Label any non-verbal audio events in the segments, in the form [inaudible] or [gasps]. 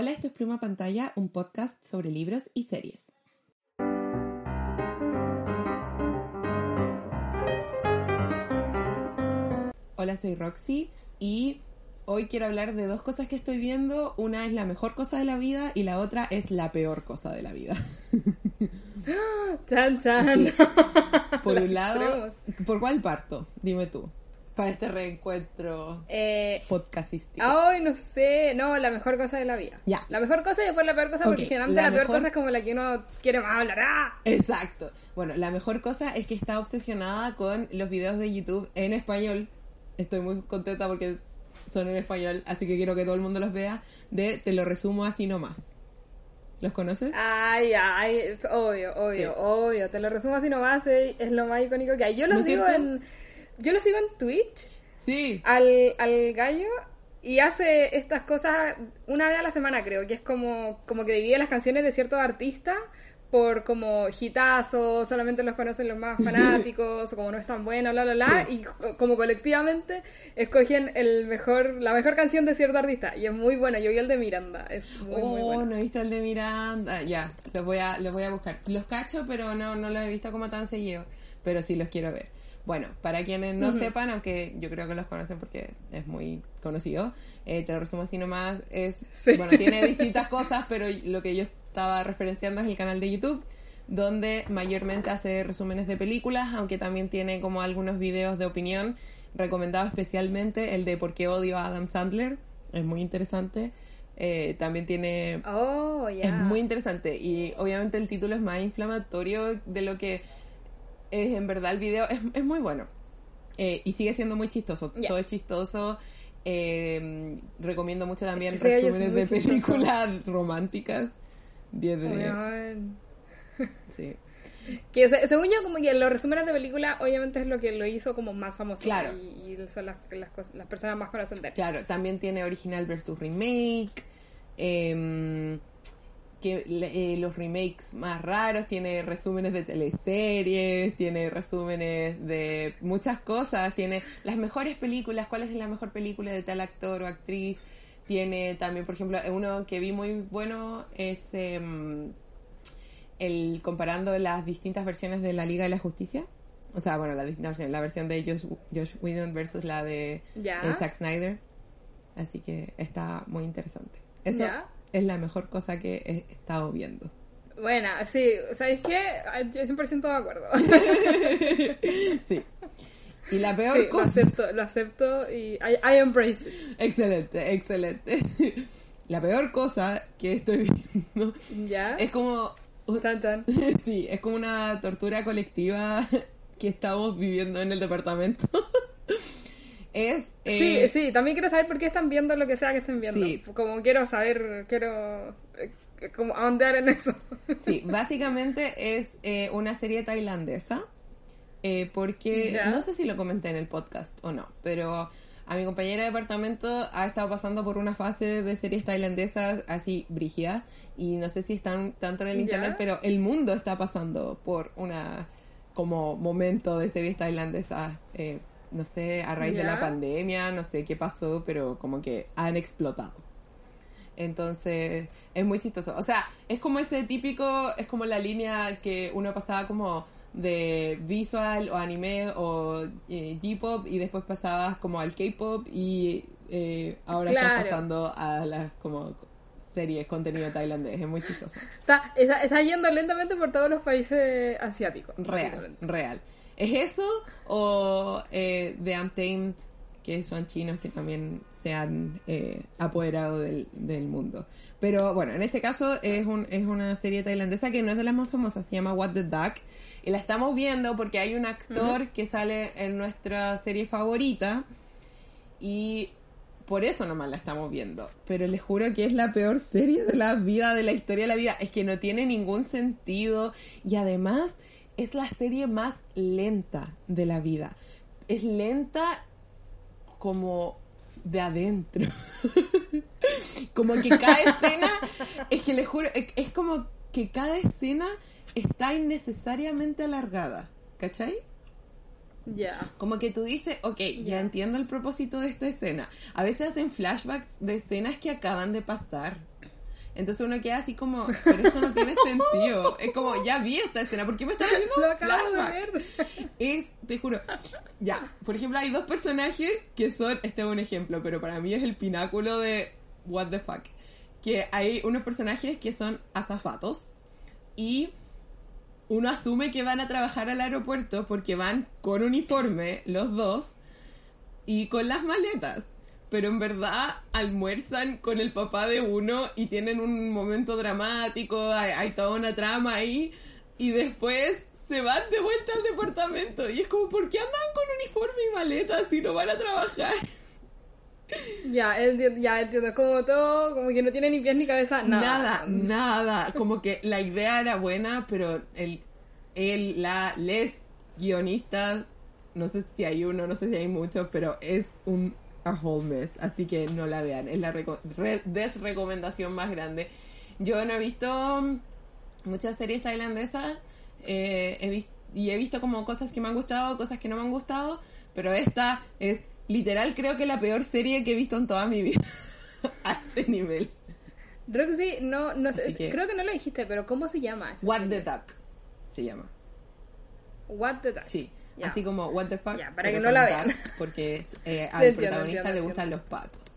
Hola, esto es Pluma Pantalla, un podcast sobre libros y series. Hola, soy Roxy y hoy quiero hablar de dos cosas que estoy viendo. Una es la mejor cosa de la vida y la otra es la peor cosa de la vida. [laughs] Chan, chan. [laughs] Por un lado. ¿por cuál parto? Dime tú. Para este reencuentro Eh, podcastístico. Ay, no sé. No, la mejor cosa de la vida. Ya. La mejor cosa y después la peor cosa, Ok, porque generalmente la la, peor mejor- cosa es como la que uno quiere más hablar. ¡Ah! Exacto. Bueno, la mejor cosa es que está obsesionada con los videos de YouTube en español. Estoy muy contenta porque son en español, así que quiero que todo el mundo los vea. De Te lo resumo así nomás. ¿Los conoces? Ay, ay, es obvio, obvio, Sí. obvio. Te lo resumo así nomás, eh, es lo más icónico que hay. Yo lo ¿No es cierto? en. Yo lo sigo en Twitch Sí. al, al gallo y hace estas cosas una vez a la semana, creo, que es como, como que divide las canciones de ciertos artistas por como hitazos, solamente los conocen los más [laughs] fanáticos, o como no es tan bueno, bla, bla, bla, Sí. y co- como colectivamente escogen el mejor, la mejor canción de cierto artista, y es muy bueno, yo vi el de Miranda, es muy, muy oh, bueno. no he visto el de Miranda. Ya, los voy a, los voy a buscar. Los cacho, pero no, no los he visto como tan seguido. Pero sí los quiero ver. Bueno, para quienes no sepan, aunque yo creo que los conocen porque es muy conocido, eh, te lo resumo así nomás, es, Sí. bueno, tiene distintas cosas, pero lo que yo estaba referenciando es el canal de YouTube, donde mayormente hace resúmenes de películas, aunque también tiene como algunos videos de opinión, recomendado especialmente el de por qué odio a Adam Sandler, es muy interesante. Eh, también tiene Oh, ya. es muy interesante y obviamente el título es más inflamatorio de lo que es en verdad el video. Es, es muy bueno Eh, y sigue siendo muy chistoso. Todo es chistoso. Eh, recomiendo mucho también resúmenes de chistoso. películas [laughs] románticas. 10 de 10. Weón. Sí. Que se- según yo, como que los resúmenes de película, obviamente es lo que lo hizo como más famoso. Claro. Y, y son las, las, cosas- las personas más él. Claro, también tiene original versus remake. em, que eh, los remakes más raros, tiene resúmenes de teleseries, tiene resúmenes de muchas cosas, tiene las mejores películas, cuál es la mejor película de tal actor o actriz, tiene también, por ejemplo, uno que vi muy bueno es em, el comparando las distintas versiones de la Liga de la Justicia. O sea, bueno, la distinta versión, la versión de Josh, Josh Whedon versus la de Ya. eh, Zack Snyder. Así que está muy interesante. Eso Ya. Es la mejor cosa que he estado viendo. Bueno, sí, ¿sabéis qué? Yo 100% de acuerdo. [laughs] sí. Y la peor Sí, lo cosa. acepto, lo acepto y I, I embrace it. Excelente, excelente. [laughs] la peor cosa que estoy viendo ¿Ya? es como. Tan, tan. [laughs] sí, es como una tortura colectiva que estamos viviendo en el departamento. Es. eh, Sí, sí, también quiero saber por qué están viendo lo que sea que estén viendo. Sí. Como quiero saber, quiero eh, como ahondear en eso. [laughs] Sí, básicamente es eh, una serie tailandesa. eh, porque no sé si lo comenté en el podcast o no, pero a mi compañera de departamento ha estado pasando por una fase de series tailandesas así brígida y no sé si están tanto en el Ya. internet, pero el mundo está pasando por una como momento de series tailandesas, eh, no sé, a raíz de la pandemia, no sé qué pasó, pero como que han explotado. Entonces, es muy chistoso. O sea, es como ese típico, es como la línea que uno pasaba como de visual o anime o eh, J-pop y después pasabas como al K-pop y eh, ahora estás pasando a las como series, contenido tailandés. Es muy chistoso. Está, está, está yendo lentamente por todos los países asiáticos. Real, real. ¿Es eso o eh, The Untamed, que son chinos que también se han eh, apoderado del, del mundo? Pero bueno, en este caso es, un, es una serie tailandesa que no es de las más famosas, se llama What the Duck. Y la estamos viendo porque hay un actor que sale en nuestra serie favorita y por eso nomás la estamos viendo. Pero les juro que es la peor serie de la vida, de la historia de la vida. Es que no tiene ningún sentido y además es la serie más lenta de la vida. Es lenta como de adentro. [laughs] como que cada escena, es que les juro, es, como que cada escena está innecesariamente alargada. ¿Cachai? Ya. Como que tú dices, ok, Ya. entiendo el propósito de esta escena. A veces hacen flashbacks de escenas que acaban de pasar. Entonces uno queda así como, pero esto no tiene sentido. Es como, ya vi esta escena, ¿por qué me están haciendo [laughs] Lo acabo de flashback? ver. [laughs] Es, te juro. Ya, por ejemplo, hay dos personajes que son, este es un ejemplo, pero para mí es el pináculo de what the fuck. Que hay unos personajes que son azafatos y uno asume que van a trabajar al aeropuerto porque van con uniforme los dos y con las maletas. Pero en verdad almuerzan con el papá de uno y tienen un momento dramático, hay, hay toda una trama ahí y después se van de vuelta al departamento y es como, ¿por qué andan con uniforme y maletas si no van a trabajar? Ya, entiendo, ya entiendo. Como todo, como que no tiene ni pies ni cabeza, nada. Nada, nada. Como que la idea era buena, pero el, el, la, les guionistas, no sé si hay uno, no sé si hay muchos, pero es un a whole mess. Así que no la vean. Es la reco- re- desrecomendación más grande. Yo no he visto muchas series tailandesas. eh, he y he visto como cosas que me han gustado, cosas que no me han gustado, pero esta es literal creo que la peor serie que he visto en toda mi vida. [laughs] a ese nivel. Roxy, no, no sé, que- creo que no lo dijiste, pero ¿cómo se llama? What serie? the Duck se llama. What the Duck. Sí. Así como What the fuck. Para que no la vean. Porque es, [laughs] eh, al entiendo, protagonista entiendo, le gustan entiendo. los patos.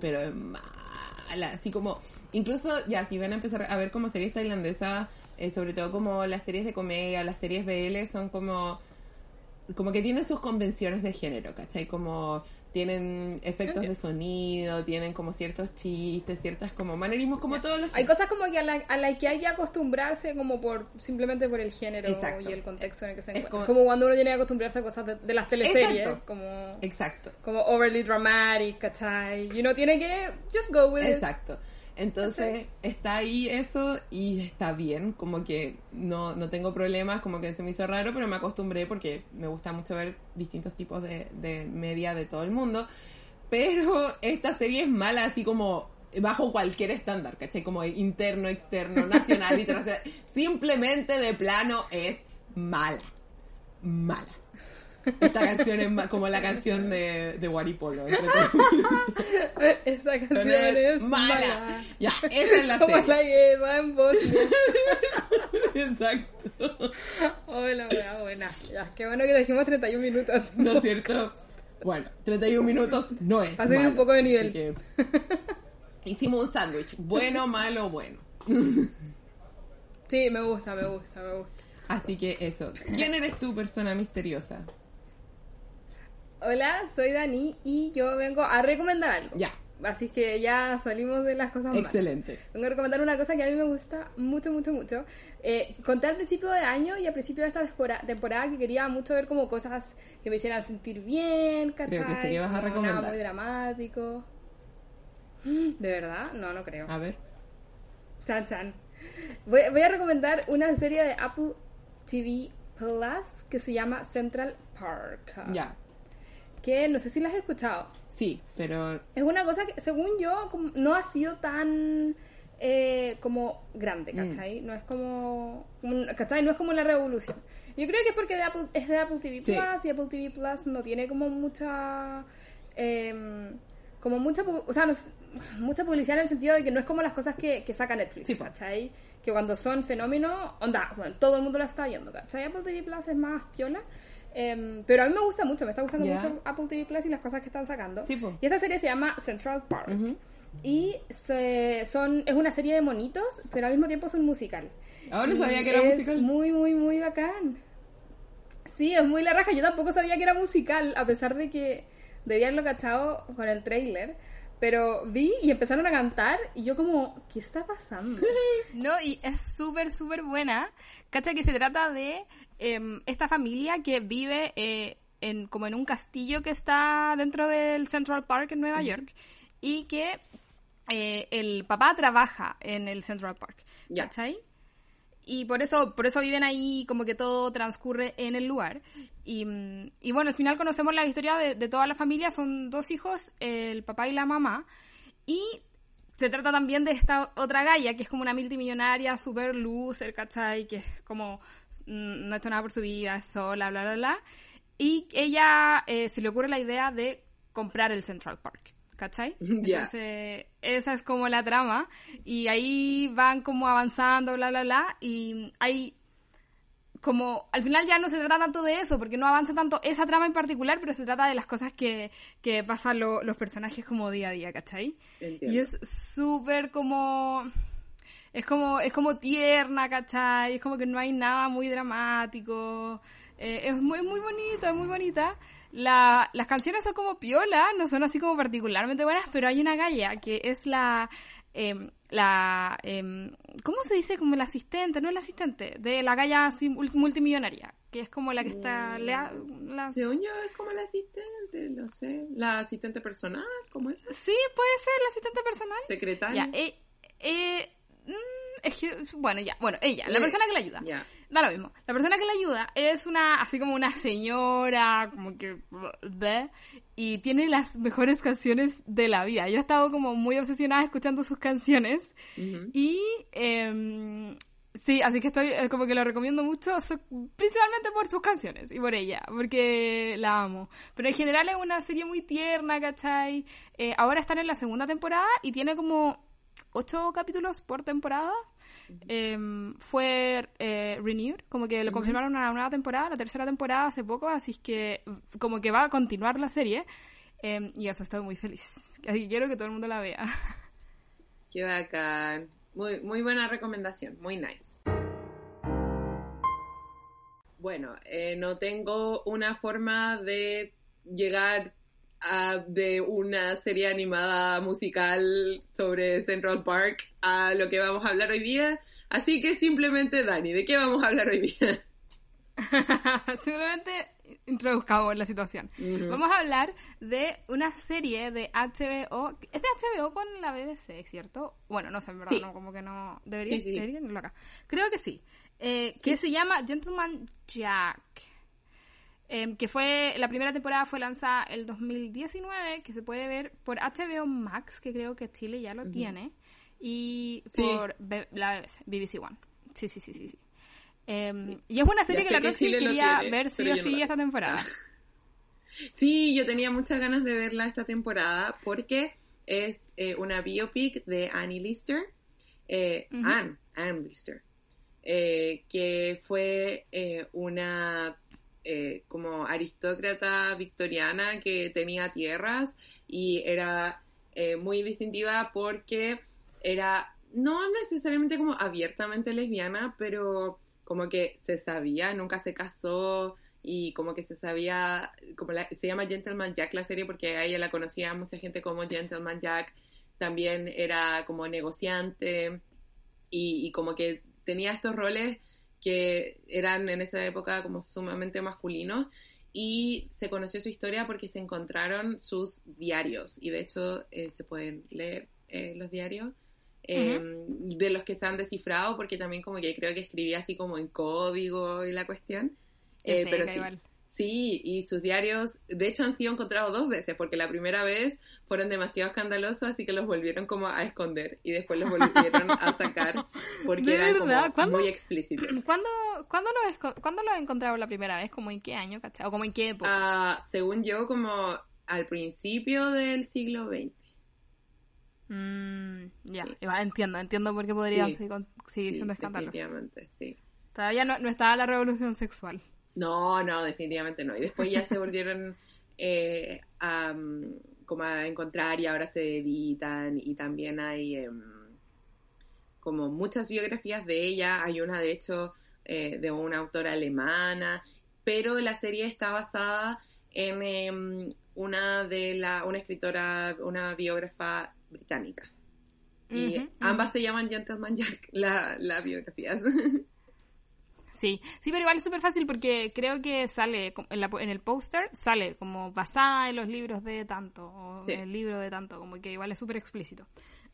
Pero es mala. Así como. Incluso, ya, si van a empezar a ver como series tailandesas, eh, sobre todo como las series de comedia, las series BL, son como. Como que tienen sus convenciones de género, ¿cachai? Como tienen efectos de sonido, tienen como ciertos chistes, ciertas como manerismos, como todos los. Hay cosas como que a la, a la que hay que acostumbrarse como por simplemente por el género Exacto. y el contexto en el que se encuentra. como- como... cuando uno tiene que acostumbrarse a cosas de, de las teleseries, Exacto. como Exacto. como overly dramatic, ¿cachai? Y uno tiene que just go with it. Entonces está ahí eso y está bien, como que no, no tengo problemas, como que se me hizo raro, pero me acostumbré porque me gusta mucho ver distintos tipos de, de media de todo el mundo. Pero esta serie es mala así como bajo cualquier estándar, ¿cachai? Como interno, externo, nacional, internacional. [laughs] Simplemente de plano es mala. Mala. Esta canción es como la canción de, de todos. [laughs] Esa canción es es mala. mala. Ya, esa es la Como serie. la guerra en Bosnia. [laughs] Exacto. Hola, buena, buena. Ya, qué bueno que dijimos 31 minutos. ¿No es cierto? Bueno, 31 minutos no es. Ha subido malo, un poco de nivel. que hicimos un sándwich. Bueno, malo, bueno. Sí, me gusta, me gusta, me gusta. Así que eso. ¿Quién eres tú, persona misteriosa? Hola, soy Dani y yo vengo a recomendar algo. Ya, Así que ya salimos de las cosas malas. excelente. Vengo a recomendar una cosa que a mí me gusta mucho, mucho, mucho. Eh, conté al principio de año y al principio de esta tempora- temporada que quería mucho ver como cosas que me hicieran sentir bien, ¿cachai? Creo que sí que vas a recomendar. Nada muy dramático. [gasps] ¿De verdad? No, no creo. A ver. Chan, chan. Voy, voy a recomendar una serie de Apple TV Plus que se llama Central Park. Ya. Que no sé si la has escuchado. Sí, pero Es una cosa que, según yo, no ha sido tan eh, como grande, ¿cachai? No es como, ¿cachai? No es como la revolución. Yo creo que es porque de Apple- es de Apple TV Sí. Plus y Apple TV Plus no tiene como mucha... em, como mucha, o sea, no es- mucha publicidad en el sentido de que no es como las cosas que, que saca Netflix, Sí. ¿cachai? Que cuando son fenómenos, onda, bueno, todo el mundo lo está viendo, ¿cachai? Apple TV Plus es más piola. Em, pero a mí me gusta mucho, me está gustando mucho Apple TV Plus y las cosas que están sacando. Sí. Y esta serie se llama Central Park. Y se- son, es una serie de monitos, pero al mismo tiempo es un musical. Ahora no Y sabía que era es musical. Muy, muy, muy bacán. Sí, es muy la raja. Yo tampoco sabía que era musical, a pesar de que debía haberlo cachado con el trailer. Pero vi y empezaron a cantar y yo como, ¿qué está pasando? [laughs] No, y es súper, súper buena. Cacha que se trata de em, esta familia que vive eh, en, como en un castillo que está dentro del Central Park en Nueva York y que eh, el papá trabaja en el Central Park. Ya. ¿Cachai? Y por eso, por eso viven ahí, como que todo transcurre en el lugar. Y, mm, y bueno, al final conocemos la historia de, de toda la familia, son dos hijos, el papá y la mamá. Y se trata también de esta otra Gaia, que es como una multimillonaria, super loser, ¿cachai? Que es como, mm, no ha hecho nada por su vida, es sola, bla, bla, bla. Y ella eh, se le ocurre la idea de comprar el Central Park, ¿cachai? [laughs] Entonces, esa es como la trama. Y ahí van como avanzando, bla, bla, bla. Y hay como, al final ya no se trata tanto de eso, porque no avanza tanto esa trama en particular, pero se trata de las cosas que, que pasan lo- los personajes como día a día, ¿cachai? Entiendo. Y es súper como... Es como, es como tierna, ¿cachai? Es como que no hay nada muy dramático. Eh, es muy, muy bonita, es muy bonita. La, las canciones son como piola, no son así como particularmente buenas, pero hay una galla que es la... em, la em, ¿Cómo se dice? Como el asistente, no el asistente, de la galla así mul- multimillonaria, que es como la que está... lea- la- Según yo es como la asistente, lo sé. La asistente personal, ¿cómo es? Sí, puede ser la asistente personal. Secretaria. Ya, eh, eh, mm, es que, bueno, ya, bueno, ella, la persona que la ayuda. Ya. Da lo mismo. La persona que la ayuda es una, así como una señora, como que, bleh, y tiene las mejores canciones de la vida. Yo he estado como muy obsesionada escuchando sus canciones y, em, sí, así que estoy, eh, como que lo recomiendo mucho, principalmente por sus canciones y por ella, porque la amo. Pero en general es una serie muy tierna, ¿cachai? Eh, ahora están en la segunda temporada y tiene como ocho capítulos por temporada. Em, fue eh, renewed, como que lo confirmaron una nueva temporada, la tercera temporada hace poco, así que como que va a continuar la serie. Em, y eso estoy muy feliz. Así que quiero que todo el mundo la vea. [laughs] Qué bacán. Muy, muy buena recomendación, muy nice. Bueno, eh, no tengo una forma de llegar a, de una serie animada musical sobre Central Park a lo que vamos a hablar hoy día. Así que simplemente, Dani, ¿de qué vamos a hablar hoy día? [laughs] Simplemente introduzcamos la situación. Vamos a hablar de una serie de HBO. Es de HBO con la BBC, ¿cierto? Bueno, no sé, en verdad, Sí. no, como que no. Debería, Sí, sí. debería tenerlo acá. Creo que sí. Eh, que se llama Gentleman Jack. Em, que fue. La primera temporada fue lanzada el 2019, que se puede ver por HBO Max, que creo que Chile ya lo tiene. Y Sí. por B- la BBC, BBC One. Sí, sí, sí, sí. sí. Em, Y es una serie Ya que la Roxy quería tiene, ver sí o no sí esta temporada. Sí, yo tenía muchas ganas de verla esta temporada porque es eh, una biopic de Annie Lister, eh. Anne, Anne Lister, eh, que fue una eh, como aristócrata victoriana que tenía tierras y era eh, muy distintiva porque era no necesariamente como abiertamente lesbiana, pero como que se sabía, nunca se casó y como que se sabía, como la- se llama Gentleman Jack la serie porque ella la conocía mucha gente como Gentleman Jack, también era como negociante y como que tenía estos roles que eran en esa época como sumamente masculinos y se conoció su historia porque se encontraron sus diarios y de hecho eh, se pueden leer eh, los diarios eh, de los que se han descifrado porque también como que creo que escribía así como en código y la cuestión Que Eh, pero sí, igual. Sí, y sus diarios, de hecho, han sido encontrados dos veces, porque la primera vez fueron demasiado escandalosos, así que los volvieron como a esconder, y después los volvieron a sacar, [laughs] porque ¿De eran verdad? como muy explícitos. [clears throat] ¿Cuándo, ¿cuándo, lo, esco- ¿Cuándo lo encontraron la primera vez? ¿Como en qué año, cachai? ¿O como en qué época? Ah, según yo, como al principio del siglo XX. Mm, ya, sí. entiendo, entiendo por qué podría Sí. seguir, seguir Sí, siendo escandaloso. definitivamente, sí. Todavía no, no estaba la revolución sexual. No, no, definitivamente no. Y después ya se volvieron [laughs] eh, a, mm, como a encontrar y ahora se editan y también hay em, como muchas biografías de ella. Hay una, de hecho, eh, de una autora alemana, pero la serie está basada en em, una de la, una escritora, una biógrafa británica. Y ambas se llaman Gentleman Jack, la, la biografías. [laughs] Sí, sí, pero igual es súper fácil porque creo que sale en, la, en el póster, sale como basada en los libros de tanto, o Sí. en el libro de tanto, como que igual es súper explícito.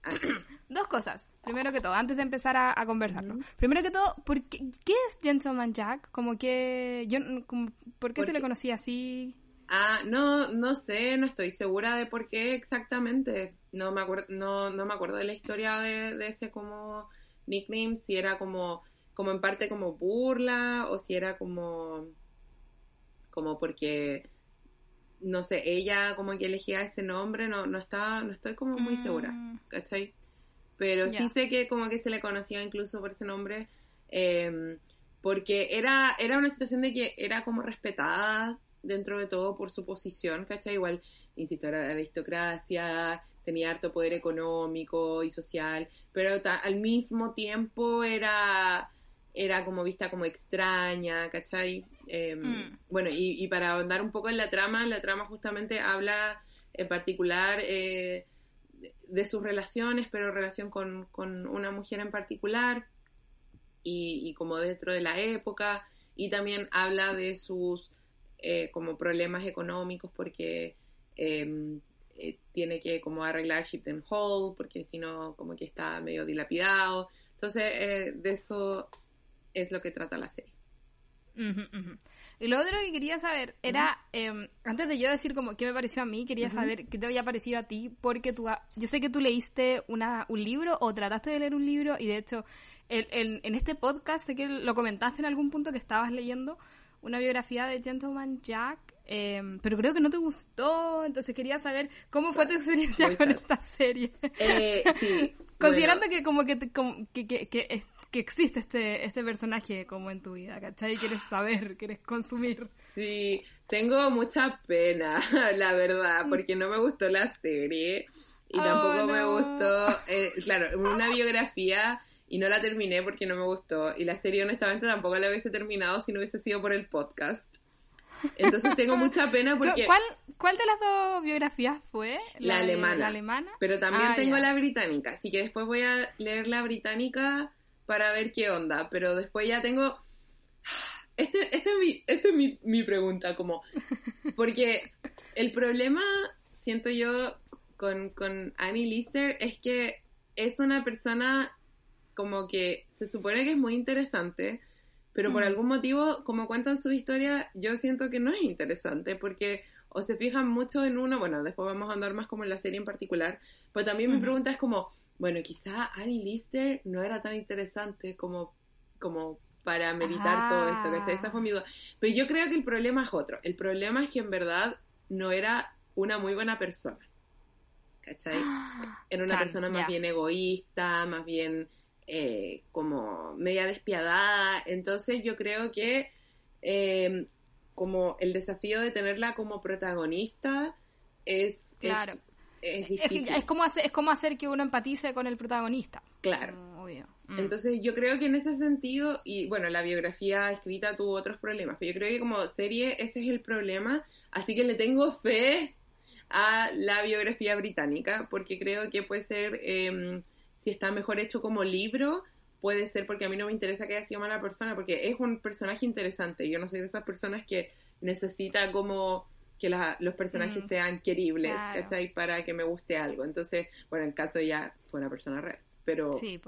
Así. [clears throat] Dos cosas. Primero que todo, antes de empezar a, a conversarlo. Primero que todo, ¿por qué, qué es Gentleman Jack? Como que yo como- ¿por qué se le conocía así? Ah, no, no sé, no estoy segura de por qué exactamente. No me acuerdo, no, no me acuerdo de la historia de, de ese como nickname, si era como, como en parte como burla, o si era como, como porque no sé, ella como que elegía ese nombre, no, no está, no estoy como muy segura, Mm. ¿cachai? Pero sí sé que como que se le conocía incluso por ese nombre, eh, porque era, era una situación de que era como respetada dentro de todo por su posición, ¿cachai? Igual, insisto, era la aristocracia, tenía harto poder económico y social, pero al mismo tiempo era, era como vista como extraña, ¿cachai? Eh, Mm. Bueno, y, y para ahondar un poco en la trama, la trama justamente habla en particular eh, de, sus relaciones, pero relación con, con una mujer en particular y, y como dentro de la época, y también habla de sus eh, como problemas económicos porque eh, eh, tiene que como arreglar Shipton Hall, porque si no como que está medio dilapidado. Entonces, eh, de eso es lo que trata la serie. Ujú, ujú. Y lo otro que quería saber era, eh, antes de yo decir como qué me pareció a mí, quería saber qué te había parecido a ti, porque tú, ha- yo sé que tú leíste una, un libro o trataste de leer un libro y de hecho el- el- en este podcast sé que lo comentaste en algún punto que estabas leyendo una biografía de Gentleman Jack, eh, pero creo que no te gustó, entonces quería saber cómo fue tu experiencia con esta serie. Eh, sí, [laughs] Considerando bueno. que como que, te- como que, que, que, es- que existe este, este personaje como en tu vida, ¿cachai? Quieres saber, quieres consumir. Sí, tengo mucha pena, [laughs] la verdad, porque no me gustó la serie y Oh, tampoco me gustó, eh, claro, una biografía y no la terminé porque no me gustó y la serie honestamente tampoco la hubiese terminado si no hubiese sido por el podcast. Entonces tengo [laughs] mucha pena porque... ¿Cuál, ¿Cuál de las dos biografías fue? La alemana. La alemana. Pero también Ah, tengo ya. la británica, así que después voy a leer la británica para ver qué onda, pero después ya tengo... [sighs] Este, este es, mi, este es mi, mi pregunta, como... Porque el problema, siento yo, con, con Annie Lister es que es una persona como que se supone que es muy interesante, pero por Mm. algún motivo, como cuentan su historia, yo siento que no es interesante, porque o se fijan mucho en uno, bueno, después vamos a andar más como en la serie en particular, pero también mi Ujú. pregunta es como, bueno, quizá Annie Lister no era tan interesante como, como para meditar todo esto, que Ah. esa fue mi duda. Pero yo creo que el problema es otro, el problema es que en verdad no era una muy buena persona, ¿cachai? [gasps] Era una Chan, persona más bien egoísta, más bien eh, como media despiadada. Entonces yo creo que eh, como el desafío de tenerla como protagonista es, Claro. es, difícil. es como hacer, es como hacer que uno empatice con el protagonista. Claro. Mm, obvio. Mm. Entonces yo creo que en ese sentido, y bueno, la biografía escrita tuvo otros problemas, pero yo creo que como serie ese es el problema, así que le tengo fe a la biografía británica, porque creo que puede ser, eh, si está mejor hecho como libro, puede ser porque a mí no me interesa que haya sido mala persona, porque es un personaje interesante, yo no soy de esas personas que necesita como que la- los personajes Mm, sean queribles, claro. ¿cachai? Para que me guste algo. Entonces, bueno, en caso ella fue una persona real, pero Sí,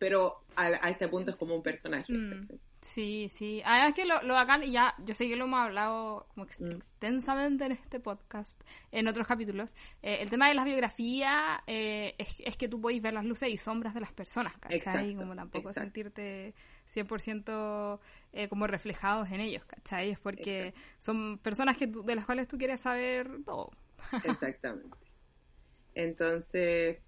pero a, a este punto es como un personaje. Mm. Sí, sí. Además que lo, lo bacán, y ya, yo sé que lo hemos hablado como ex- Mm. extensamente en este podcast, en otros capítulos. eh, el tema de las biografías eh, es, es que tú podéis ver las luces y sombras de las personas, ¿cachai? Exacto, como tampoco exacto. sentirte 100% eh, como reflejados en ellos, ¿cachai? Es porque son personas que de las cuales tú quieres saber todo. [laughs] Exactamente. Entonces,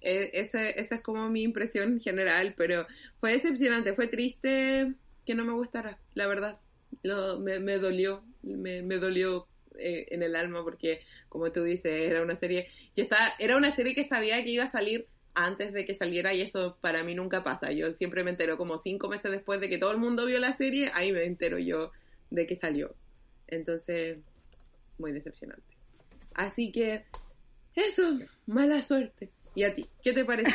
e- esa, esa es como mi impresión general, pero fue decepcionante, fue triste que no me gustara, la verdad. Me, me dolió, me, me dolió eh, en el alma porque, como tú dices, era una serie, yo estaba, era una serie que sabía que iba a salir antes de que saliera y eso para mí nunca pasa. Yo siempre me entero como cinco meses después de que todo el mundo vio la serie, ahí me entero yo de que salió. Entonces, muy decepcionante. Así que, eso, mala suerte. ¿Y a ti? ¿Qué te pareció?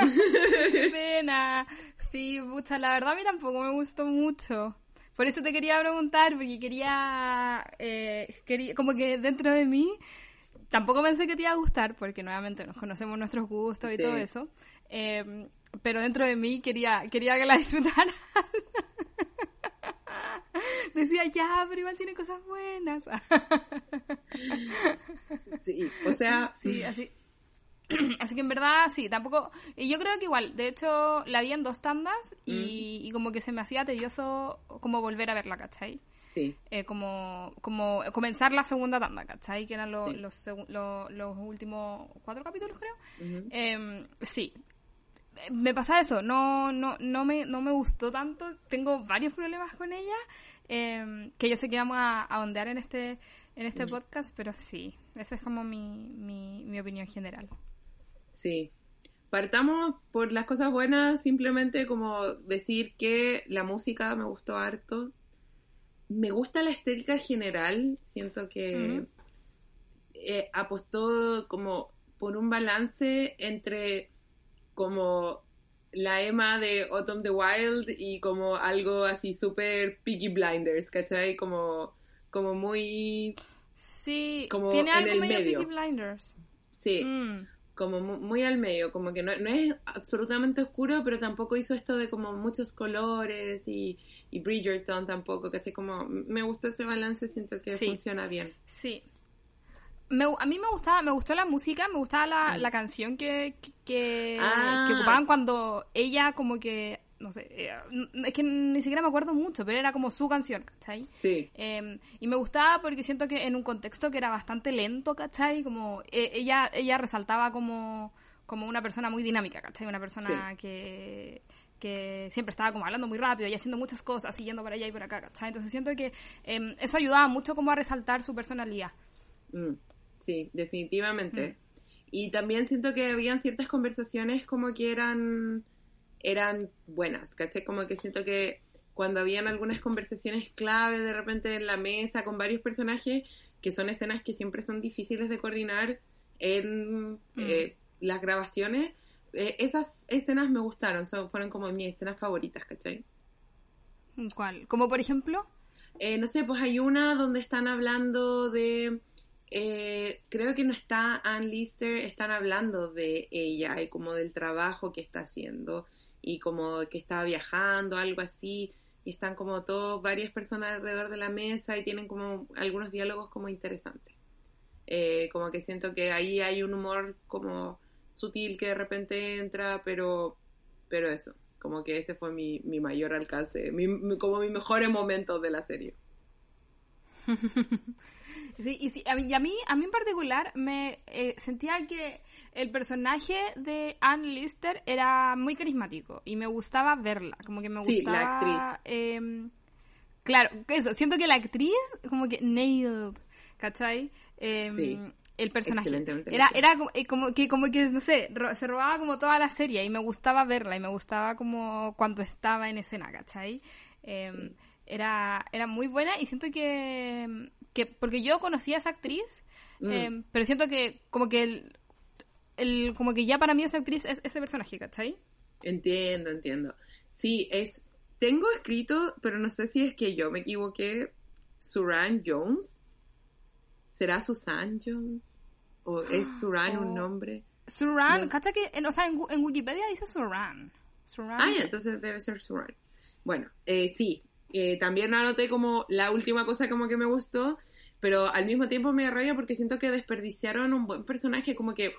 [laughs] ¡Qué pena! Sí, pucha, la verdad a mí tampoco me gustó mucho. Por eso te quería preguntar, porque quería, eh, quería, como que dentro de mí, tampoco pensé que te iba a gustar, porque nuevamente nos conocemos nuestros gustos y Sí. todo eso. Eh, pero dentro de mí quería, quería que la [laughs] disfrutaras. Decía, ya, pero igual tiene cosas buenas. Sí, o sea, Sí, así. [clears throat] Así que en verdad, sí, tampoco. Y yo creo que igual, de hecho, la vi en dos tandas y, y como que se me hacía tedioso como volver a verla, ¿cachai? Sí. Eh, como, como comenzar la segunda tanda, ¿cachai? Que eran los, los, los, últimos cuatro capítulos, creo. Em, sí. Me pasa eso, no, no, no, me, no me gustó tanto. Tengo varios problemas con ella, em, que yo sé que vamos a, a ondear en este, en este podcast, pero sí, esa es como mi, mi, mi opinión general. Sí, partamos por las cosas buenas, simplemente como decir que la música me gustó harto me gusta la estética general, siento que eh, apostó como por un balance entre como la Emma de Autumn the Wild y como algo así súper Piggy Blinders, ¿cachai? Como, como muy... Sí, como tiene algo en el medio. Blinders. Sí. Mm como muy al medio, como que no, no, es absolutamente oscuro, pero tampoco hizo esto de como muchos colores y, y Bridgerton tampoco, que así como me gustó ese balance, siento que funciona bien. Sí. Me, a mí me gustaba, me gustó la música, me gustaba la, la canción que, que, ah. que ocupaban cuando ella como que no sé, eh, es que ni siquiera me acuerdo mucho, pero era como su canción, ¿cachai? Sí. Em, y me gustaba porque siento que en un contexto que era bastante lento, ¿cachai? Como e, ella, ella resaltaba como, como una persona muy dinámica, ¿cachai? Una persona que que siempre estaba como hablando muy rápido y haciendo muchas cosas yendo para allá y por acá, ¿cachai? Entonces siento que em, eso ayudaba mucho como a resaltar su personalidad. Mm, sí, definitivamente. Mm. Y también siento que habían ciertas conversaciones como que eran eran buenas, ¿cachai? Como que siento que cuando habían algunas conversaciones clave de repente en la mesa con varios personajes, que son escenas que siempre son difíciles de coordinar en mm. eh, las grabaciones, eh, esas escenas me gustaron, son, fueron como mis escenas favoritas, ¿cachai? ¿Cuál? ¿Como por ejemplo? Eh, no sé, pues hay una donde están hablando de... creo que no está Ann Lister, están hablando de ella y como del trabajo que está haciendo y como que estaba viajando, algo así, y están como todos, varias personas alrededor de la mesa y tienen como algunos diálogos como interesantes. Eh, como que siento que ahí hay un humor como sutil que de repente entra, pero, pero eso, como que ese fue mi, mi mayor alcance, mi, como mi mejores momentos de la serie. [laughs] Sí, y, a mí, a mí, a mí en particular me eh, sentía que el personaje de Anne Lister era muy carismático y me gustaba verla, como que me gustaba... Sí, la actriz. Em, claro, eso, siento que la actriz como que nailed, ¿cachai? Em, el personaje. Era, era eh, como, que, como que, no sé, se robaba como toda la serie y me gustaba verla y me gustaba como cuando estaba en escena, ¿cachai? Em, era, era muy buena y siento que que porque yo conocía a esa actriz, mm. eh, pero siento que como que el, el, como que ya para mí esa actriz es ese personaje, ¿cachai? Entiendo, entiendo. Sí, es tengo escrito, pero no sé si es que yo me equivoqué, Suran Jones. ¿Será Susan Jones? ¿O es Suran un nombre? Suran, ¿cachai que en, o sea, en, Wikipedia dice Suran. Suran. Ah, entonces debe ser Suran. Bueno, eh, sí, eh, también anoté como la última cosa como que me gustó, pero al mismo tiempo me rabia porque siento que desperdiciaron un buen personaje, como que,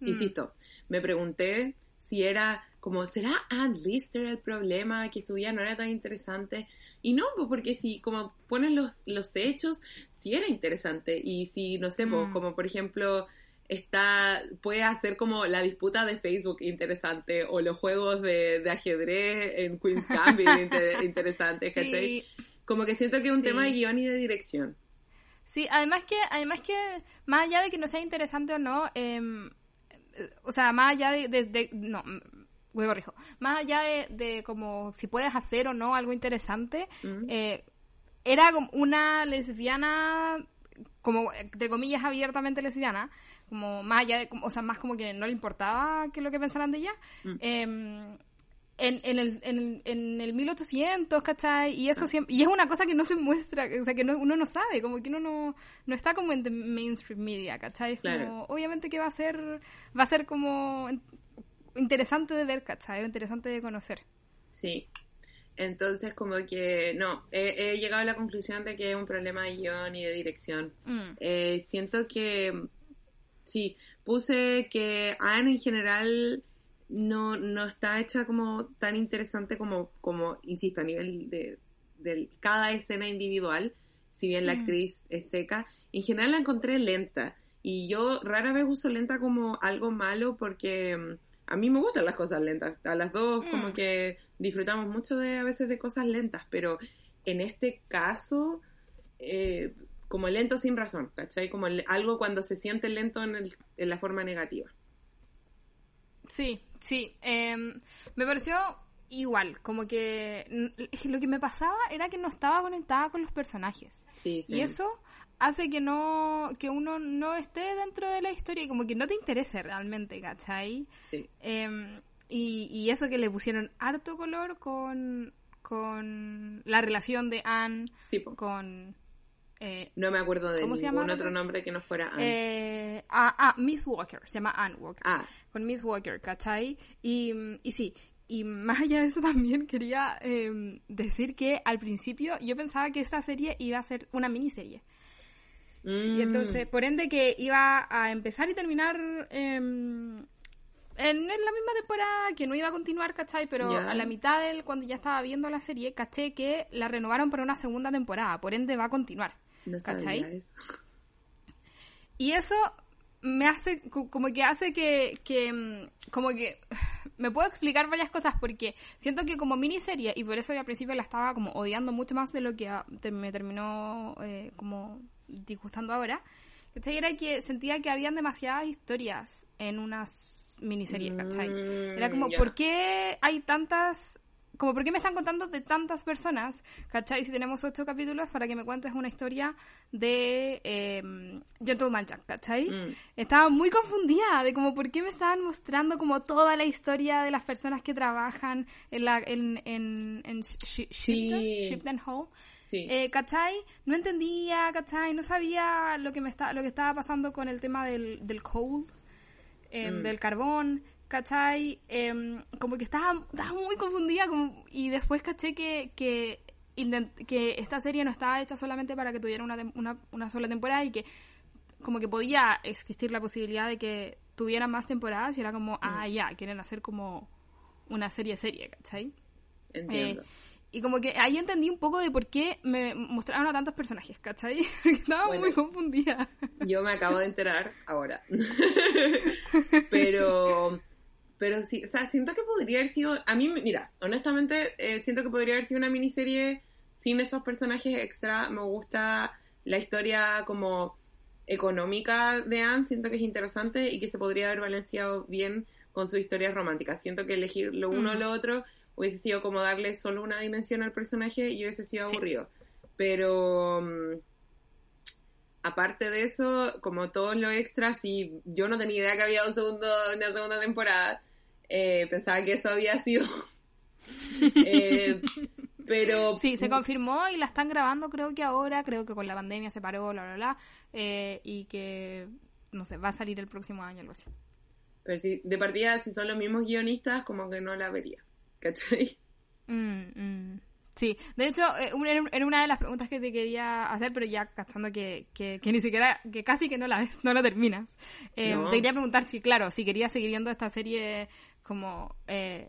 mm. insisto, me pregunté si era como, ¿será Ann Lister el problema? Que su vida no era tan interesante. Y no, pues porque si como ponen los, los hechos, sí era interesante. Y si, no sé, pues, mm. como por ejemplo está puede hacer como la disputa de Facebook interesante o los juegos de, ajedrez en Queen's [laughs] Gambit interesante, sí. Como que siento que es un tema de guion y de dirección. Sí, además que, además que, más allá de que no sea interesante o no, em, o sea, más allá de, de, no, voy corrijo, más allá de, de, como si puedes hacer o no algo interesante, mm. eh, era como una lesbiana, como, entre comillas, abiertamente lesbiana, como más allá de, o sea, más como que no le importaba que lo que pensaran de ella. Mm. Em, en, en, el, en, en, el 1800, ¿cachai? Y eso siempre, y es una cosa que no se muestra, o sea, que uno no sabe, como que uno no, no está como en the mainstream media, ¿cachai? como, obviamente que va a ser, va a ser como interesante de ver, ¿cachai? Interesante de conocer. Sí. Entonces, como que, no, he, llegado a la conclusión de que es un problema de guion y de dirección. Mm. Eh, siento que Sí, puse que Anne en general no, no está hecha como tan interesante como, como insisto, a nivel de, de cada escena individual, si bien la Mm. actriz es seca, en general la encontré lenta. Y yo rara vez uso lenta como algo malo porque mm, a mí me gustan las cosas lentas. A las dos como Mm. que disfrutamos mucho de a veces de cosas lentas, pero en este caso, eh, como lento sin razón, ¿cachai? Como le- algo cuando se siente lento en, el- en la forma negativa. Sí, sí. em, me pareció igual, como que lo que me pasaba era que no estaba conectada con los personajes. Sí, Y eso hace que no que uno no esté dentro de la historia y como que no te interese realmente, ¿cachai? Sí. Em, y, y eso que le pusieron harto color con, con la relación de Anne con... eh, No me acuerdo de ¿Cómo se ningún llama la otro nombre que no fuera Anne. eh, ah, ah, Miss Walker, se llama Anne Walker. ah, con Miss Walker, ¿cachai? Y, y sí, y más allá de eso [laughs] también quería eh, decir que al principio yo pensaba que esta serie iba a ser una miniserie. Y mm, entonces, por ende, que iba a empezar y terminar em, en la misma temporada, que no iba a continuar, ¿cachai? Pero a la mitad del, cuando ya estaba viendo la serie, caché que la renovaron para una segunda temporada, por ende va a continuar. No sabía ¿cachai? eso. Y eso me hace, co- como que hace que, que, mm, como que, [sighs] me puedo explicar varias cosas porque siento que como miniserie, y por eso yo al principio la estaba como odiando mucho más de lo que me terminó eh, como disgustando ahora, ¿cachai? Era que sentía que habían demasiadas historias en una s- miniserie, ¿cachai? Era como, Mm. ¿por qué hay tantas... Como, ¿por qué me están contando de tantas personas? ¿Cachai? Si tenemos ocho capítulos para que me cuentes una historia de eh, Gentleman Jack, ¿cachai? Mm, Estaba muy confundida de como por qué me estaban mostrando como toda la historia de las personas que trabajan en la en, en, en Shi- Shipton, Sí. Shipton Hall. sí. Eh, ¿Cachai? No entendía, ¿cachai? No sabía lo que me está, lo que estaba pasando con el tema del, del coal, eh, Mm. del carbón, ¿cachai? Em, como que estaba, estaba muy confundida como- y después caché que, que, que esta serie no estaba hecha solamente para que tuviera una, una, una sola temporada y que como que podía existir la posibilidad de que tuviera más temporadas y era como, ah, ya, quieren hacer como una serie-serie, ¿cachai? Entiendo. Eh, y como que ahí entendí un poco de por qué me mostraron a tantos personajes, ¿cachai? [laughs] Estaba Bueno. muy confundida. Yo me acabo de enterar ahora. [laughs] pero, pero sí, o sea, siento que podría haber sido, a mí, mira, honestamente, eh, siento que podría haber sido una miniserie sin esos personajes extra. Me gusta la historia como económica de Anne, siento que es interesante y que se podría haber balanceado bien con sus historias románticas. Siento que elegir lo uno o Mm. lo otro hubiese sido como darle solo una dimensión al personaje y hubiese sido Sí. aburrido. Pero mm, aparte de eso, como todos los extras, y yo no tenía idea que había un segundo, una segunda temporada, eh, pensaba que eso había sido. [laughs] Eh, pero Sí, se confirmó y la están grabando creo que ahora, creo que con la pandemia se paró, bla, bla, bla, eh, y que, no sé, va a salir el próximo año, algo así. Pero si de partida, si son los mismos guionistas, como que no la vería. ¿Cachai? Mm, mm. Sí, de hecho, eh, era una de las preguntas que te quería hacer, pero ya cachando que, que, que ni siquiera, que casi que no la ves, [laughs] no la terminas. Eh, No. Te quería preguntar si, claro, si querías seguir viendo esta serie como eh,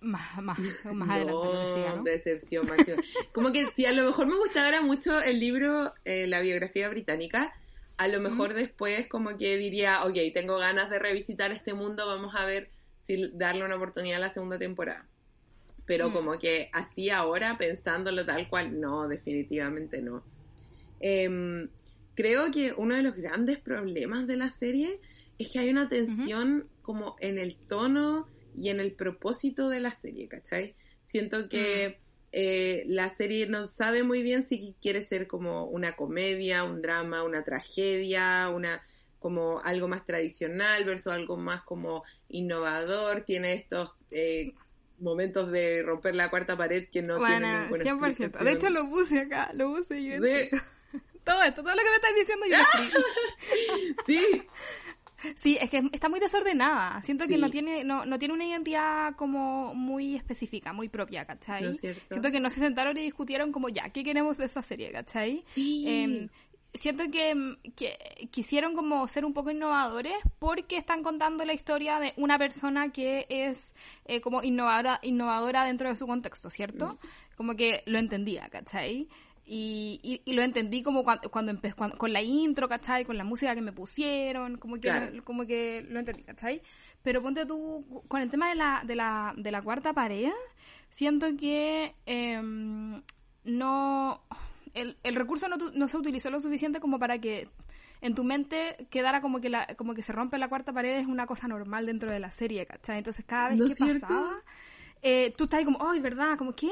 más, más, más [laughs] adelante. decepción máxima. Como que si a lo mejor me gustara mucho el libro, eh, la biografía británica, a lo mejor después como que diría, ok, tengo ganas de revisitar este mundo, vamos a ver si darle una oportunidad a la segunda temporada. Pero Mm. como que así ahora, pensándolo tal cual, no, definitivamente no. Em, creo que uno de los grandes problemas de la serie es que hay una tensión como en el tono y en el propósito de la serie, ¿cachai? Siento que eh, la serie no sabe muy bien si quiere ser como una comedia, un drama, una tragedia, una como algo más tradicional versus algo más como innovador, tiene estos eh, momentos de romper la cuarta pared que no Bueno, ninguna 100%. De hecho, lo puse acá, lo puse yo. [laughs] Todo esto, todo lo que me estás diciendo yo [laughs] sí, Sí, es que está muy desordenada. Siento que no tiene no, no tiene una identidad como muy específica, muy propia, ¿cachai? Siento que no se sentaron y discutieron como ya, ¿qué queremos de esa serie, ¿cachai? sí. Eh, siento que, que, quisieron como ser un poco innovadores porque están contando la historia de una persona que es eh, como innovadora, innovadora dentro de su contexto, ¿cierto? Mm. Como que lo entendía, ¿cachai? Y, y, lo entendí como cuando, cuando empecé, con la intro, ¿cachai? Con la música que me pusieron, como que, como que lo entendí, ¿cachai? Pero ponte tú, con el tema de la, de la, de la cuarta pared, siento que em, no... El, el recurso no, no se utilizó lo suficiente como para que en tu mente quedara como que la, como que se rompe la cuarta pared es una cosa normal dentro de la serie, ¿cachai? Entonces cada vez que pasaba, eh, tú estás ahí como, ay, ¿verdad? Como, ¿qué?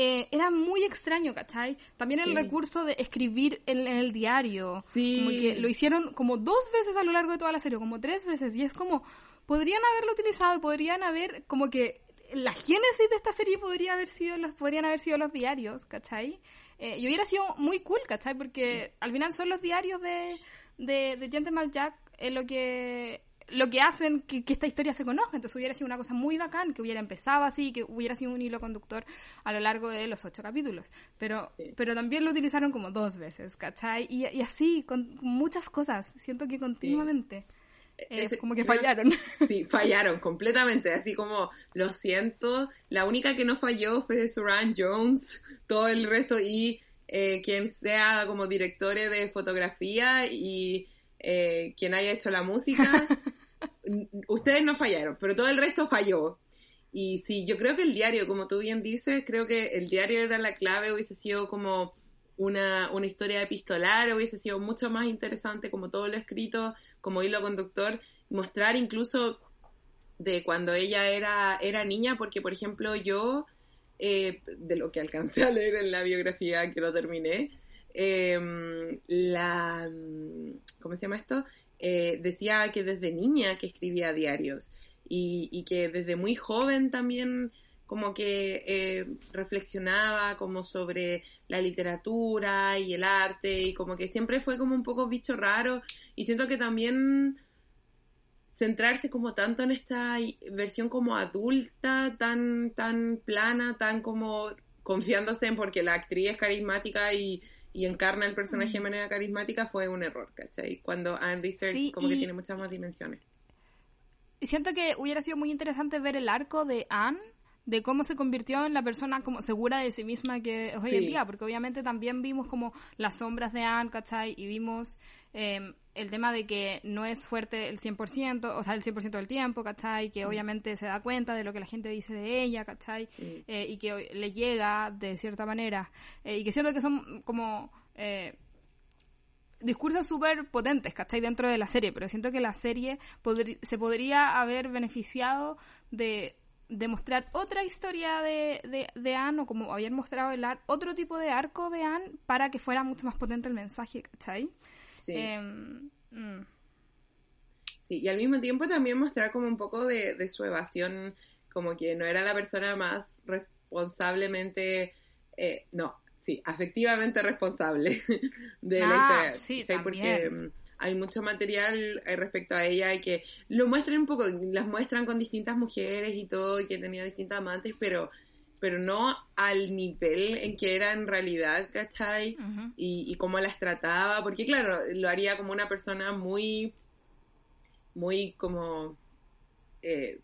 Eh, era muy extraño, ¿cachai? También el recurso de escribir en, el diario. Sí. Como que lo hicieron como dos veces a lo largo de toda la serie, como tres veces. Y es como, podrían haberlo utilizado y podrían haber, como que la génesis de esta serie podría haber sido los, podrían haber sido los diarios, ¿cachai? Eh, y hubiera sido muy cool, ¿cachai? Porque al final son los diarios de, de, de Gentleman Jack en lo que lo que hacen que, esta historia se conozca. Entonces hubiera sido una cosa muy bacán, que hubiera empezado así, que hubiera sido un hilo conductor a lo largo de los ocho capítulos. Pero, pero también lo utilizaron como dos veces, ¿cachai? Y, así, con, muchas cosas. Siento que continuamente. es como que fallaron. Sí, fallaron completamente. Así como, lo siento. La única que no falló fue Suran Jones. Todo el resto y eh, quien sea como director de fotografía y eh, quien haya hecho la música, [laughs] ustedes no fallaron, pero todo el resto falló. Y sí, yo creo que el diario, como tú bien dices, creo que el diario era la clave, hubiese sido como una, una historia epistolar, hubiese sido mucho más interesante como todo lo escrito, como hilo conductor, mostrar incluso de cuando ella era, era niña, porque por ejemplo yo, eh, de lo que alcancé a leer en la biografía que lo terminé, eh, la, ¿cómo se llama esto? Eh, decía que desde niña que escribía diarios y, que desde muy joven también como que eh, reflexionaba como sobre la literatura y el arte y como que siempre fue como un poco bicho raro y siento que también centrarse como tanto en esta versión como adulta, tan, tan plana, tan como confiándose en porque la actriz es carismática y, y encarna el personaje de mm. manera carismática fue un error, ¿cachai? Cuando Andy Serkis como que tiene muchas más dimensiones. Siento que hubiera sido muy interesante ver el arco de Anne, de cómo se convirtió en la persona como segura de sí misma que es hoy en día, porque obviamente también vimos como las sombras de Anne, ¿cachai? Y vimos em, el tema de que no es fuerte el 100%, o sea, el 100% del tiempo, ¿cachai? Que mm. obviamente se da cuenta de lo que la gente dice de ella, ¿cachai? Eh, y que le llega de cierta manera. Eh, y que siento que son como... Eh, discursos súper potentes, ¿cachai? Dentro de la serie, pero siento que la serie se podría haber beneficiado de demostrar otra historia de, de, de Anne, o como habían mostrado el otro tipo de arco de Anne, para que fuera mucho más potente el mensaje, ¿cachai? Em, mm. Sí. y al mismo tiempo también mostrar como un poco de, su evasión, como que no era la persona más responsablemente, eh, no, sí, afectivamente responsable [laughs] de la ah, historia. Sí, porque mm, hay mucho material eh, respecto a ella y que lo muestran un poco, las muestran con distintas mujeres y todo, y que tenía distintas amantes, pero pero no al nivel en que era en realidad, ¿cachai? y, y cómo las trataba, porque claro, lo haría como una persona muy, muy como, eh,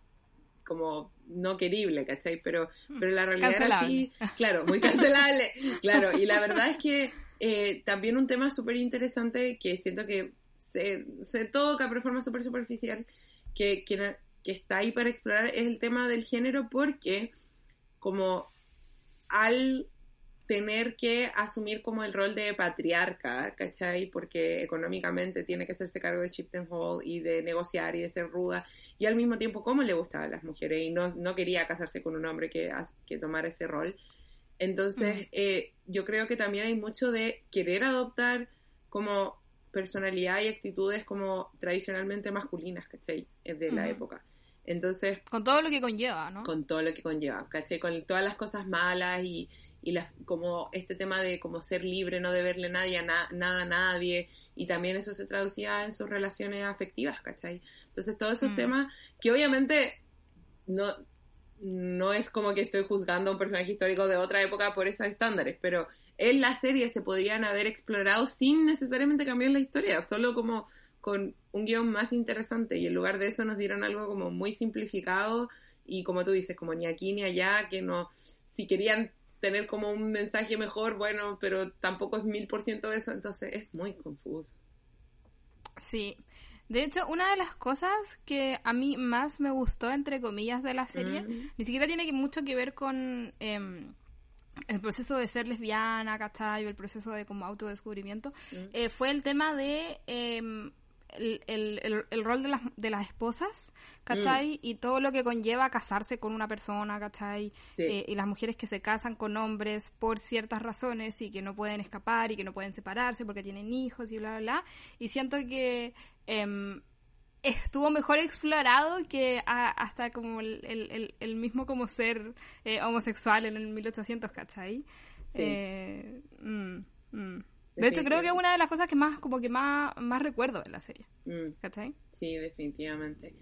como no querible, ¿cachai? Pero, hmm. pero la realidad era así, [laughs] claro, muy cancelable, claro, y la verdad es que eh, también un tema súper interesante que siento que se, se toca, pero de forma súper superficial, que, que, que está ahí para explorar es el tema del género porque como al tener que asumir como el rol de patriarca, ¿cachai? Porque económicamente tiene que hacerse cargo de Chipton Hall y de negociar y de ser ruda, y al mismo tiempo cómo le gustaban las mujeres y no, no quería casarse con un hombre que, que tomara ese rol. Entonces, eh, yo creo que también hay mucho de querer adoptar como personalidad y actitudes como tradicionalmente masculinas, ¿cachai? De la época. Entonces... Con todo lo que conlleva, ¿no? Con todo lo que conlleva, ¿cachai? Con todas las cosas malas y, y las, como este tema de como ser libre, no deberle nadie a nada a nadie, y también eso se traducía en sus relaciones afectivas, ¿cachai? Entonces todos esos mm. temas que obviamente no no es como que estoy juzgando a un personaje histórico de otra época por esos estándares, pero en la serie se podrían haber explorado sin necesariamente cambiar la historia, solo como con un guion más interesante y en lugar de eso nos dieron algo como muy simplificado y como tú dices, como ni aquí ni allá, que no, si querían tener como un mensaje mejor, bueno, pero tampoco es mil por ciento eso, entonces es muy confuso. Sí. De hecho, una de las cosas que a mí más me gustó, entre comillas, de la serie, Mm. ni siquiera tiene mucho que ver con em, el proceso de ser lesbiana, ¿cachai? El proceso de como autodescubrimiento, Mm. eh, fue el tema de em, el, el- el- el rol de las, de las esposas, ¿cachai? Y todo lo que conlleva casarse con una persona, ¿cachai? Sí. Eh, y las mujeres que se casan con hombres por ciertas razones y que no pueden escapar y que no pueden separarse porque tienen hijos y bla, bla, bla. Y siento que em, estuvo mejor explorado que a- hasta como el, el- mismo como ser eh, homosexual en el 1800, ¿cachai? Sí. Eh, mm, mm. De hecho, creo que es una de las cosas que más, como que más, más recuerdo de la serie, Mm. ¿cachai? Sí, definitivamente.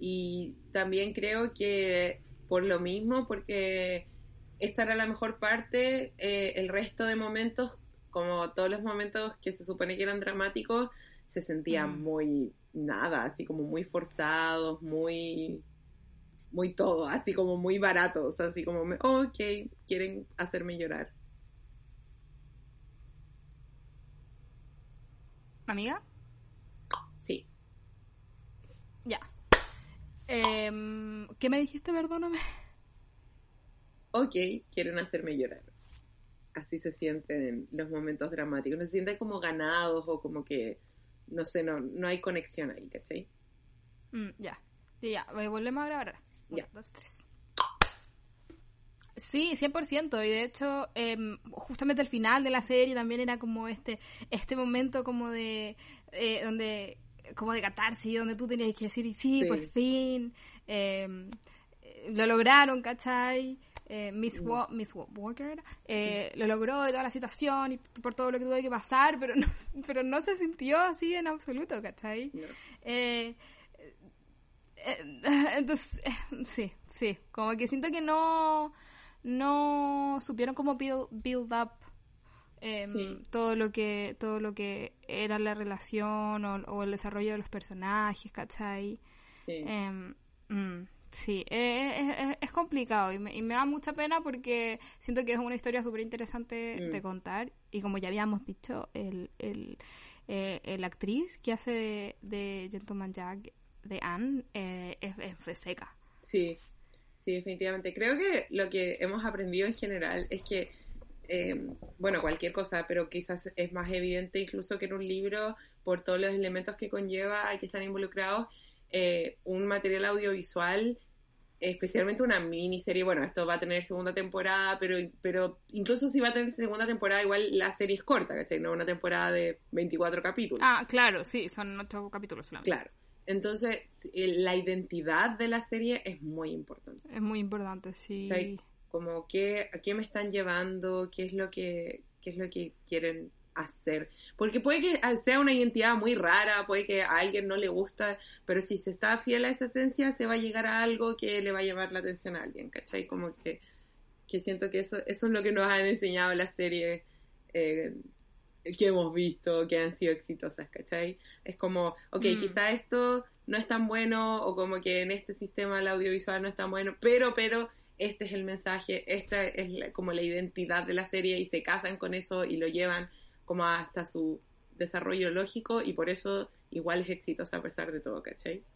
Y también creo que por lo mismo, porque esta era la mejor parte, eh, el resto de momentos, como todos los momentos que se supone que eran dramáticos, se sentían Mm. muy nada, así como muy forzados, muy muy todo, así como muy baratos, así como, me- ok, quieren hacerme llorar. Amiga, Sí, ya. Em, ¿Qué me dijiste, perdóname? ok, quieren hacerme llorar. Así se sienten los momentos dramáticos. No se sienten como ganados o como que, no sé, no, no hay conexión ahí, ¿cachai? Mm, ya, ya, eh, volvemos a grabar ahora. Ya. Uno, dos, tres. Sí, 100%. Y de hecho, em, justamente el final de la serie también era como este este momento como de... eh, donde como de catarsis, donde tú tenías que decir, sí, Sí. por fin. em, eh, lo lograron, ¿cachai? Eh, Miss. Wa- Miss Wa- Walker eh, lo logró y toda la situación y por todo lo que tuvo que pasar, pero no, [laughs] pero no se sintió así en absoluto, ¿cachai? No. Eh, eh, [laughs] entonces, eh, sí, sí, como que siento que no, no supieron cómo build, build up em, Sí. todo lo que todo lo que era la relación o, o el desarrollo de los personajes, ¿cachai? Sí. Mm, sí, eh, es, es- es complicado y me, y me da mucha pena porque siento que es una historia súper interesante Mm. de contar y como ya habíamos dicho, el, el, eh, el actriz que hace de, de Gentleman Jack, de Anne, eh, es, es- seca. Sí, sí, definitivamente. Creo que lo que hemos aprendido en general es que, eh, bueno, cualquier cosa, pero quizás es más evidente incluso que en un libro, por todos los elementos que conlleva y que están involucrados, eh, un material audiovisual, especialmente una miniserie, bueno, esto va a tener segunda temporada, pero, pero incluso si va a tener segunda temporada, igual la serie es corta, ¿cachai? No una temporada de 24 capítulos. Ah, claro, sí, son ocho capítulos solamente. Claro. Entonces, la identidad de la serie es muy importante. Es muy importante, sí. Como qué, a qué me están llevando, qué es lo que, qué es lo que quieren hacer. Porque puede que sea una identidad muy rara, puede que a alguien no le gusta, pero si se está fiel a esa esencia, se va a llegar a algo que le va a llamar la atención a alguien, ¿cachai? Como que, que siento que eso, eso es lo que nos han enseñado las series eh, que hemos visto, que han sido exitosas, ¿cachai? Es como, ok, Mm. quizá esto no es tan bueno, o como que en este sistema el audiovisual no es tan bueno, pero, pero, este es el mensaje, esta es la- como la identidad de la serie y se casan con eso y lo llevan como hasta su desarrollo lógico y por eso igual es exitosa a pesar de todo, ¿cachai?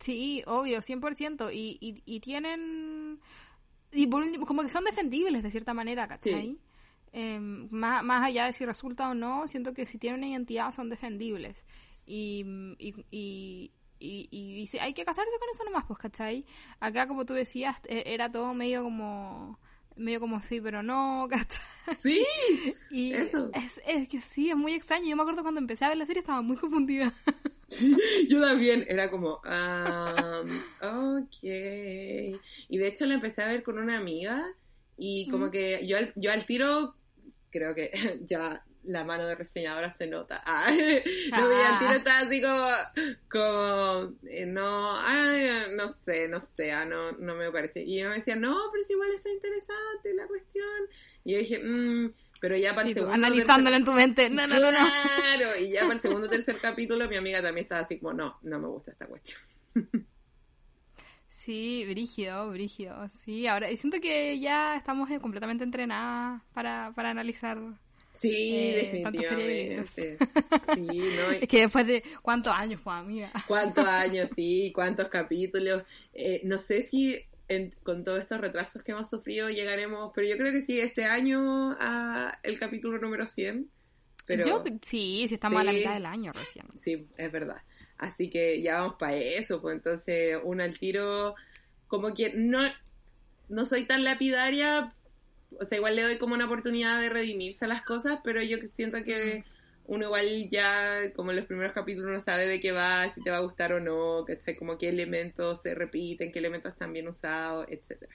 Sí, obvio, 100%. Y, y, y tienen... Y por último, como que son defendibles de cierta manera, ¿cachai? Sí. Em, más, más allá de si resulta o no, siento que si tienen una identidad son defendibles. Y, y, y, y, y- hay que casarse con eso nomás, pues, ¿cachai? Acá, como tú decías, e- era todo medio como... Medio como sí, pero no. [laughs] Sí, Y Eso. Es, es que sí, es muy extraño. Yo me acuerdo cuando empecé a ver la serie estaba muy confundida. [laughs] yo también era como, um, ok. Y de hecho la empecé a ver con una amiga y como que yo, yo al tiro, creo que [laughs] ya la mano de reseñadora se nota. [laughs] Ah, no, y al tiro estaba así como, como eh, no, ah, no sé, no sé, ah, no, no me parece. Y yo me decía, no, pero si igual está interesante la cuestión. Y yo dije, mmm, pero ya para el segundo. Analizándola en tu mente. No, no, no, no. Claro, y ya para el segundo o [laughs] tercer capítulo, mi amiga también estaba así como, no, no me gusta esta cuestión. Sí, brígido, brígido. Sí, ahora y siento que ya estamos eh, completamente entrenadas para, para analizar. Sí, eh, definitivamente. [laughs] Sí, no, es que después de cuántos años, fue amiga. Cuántos [laughs] años, sí, cuántos capítulos. Eh, no sé si con todos estos retrasos que hemos sufrido llegaremos, pero yo creo que sí, este año a el capítulo número 100. Pero, yo, sí, sí estamos a la mitad del año recién. Sí, es verdad. Así que ya vamos para eso, pues entonces uno al tiro, como que no, no soy tan lapidaria, o sea, igual le doy como una oportunidad de redimirse a las cosas, pero yo siento que uno igual ya, como en los primeros capítulos, no sabe de qué va, si te va a gustar o no, ¿cachai? Como qué elementos se repiten, qué elementos están bien usados, etcétera.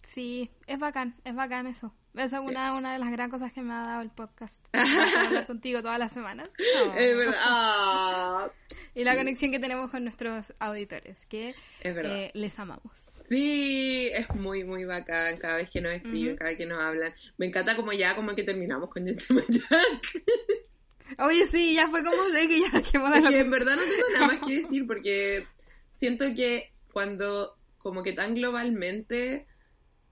Sí, es bacán, es bacán eso. Esa es una, una de las gran cosas que me ha dado el podcast. [laughs] hablar contigo todas las semanas. Es verdad. [laughs] Y la conexión que tenemos con nuestros auditores, que eh, les amamos. Sí, es muy, muy bacán cada vez que nos escriben, cada vez que nos hablan. Me encanta como ya, como que terminamos con Gentleman Jack. [laughs] Oye, sí, ya fue como de que ya que en verdad no tengo nada más que [laughs] decir porque siento que cuando como que tan globalmente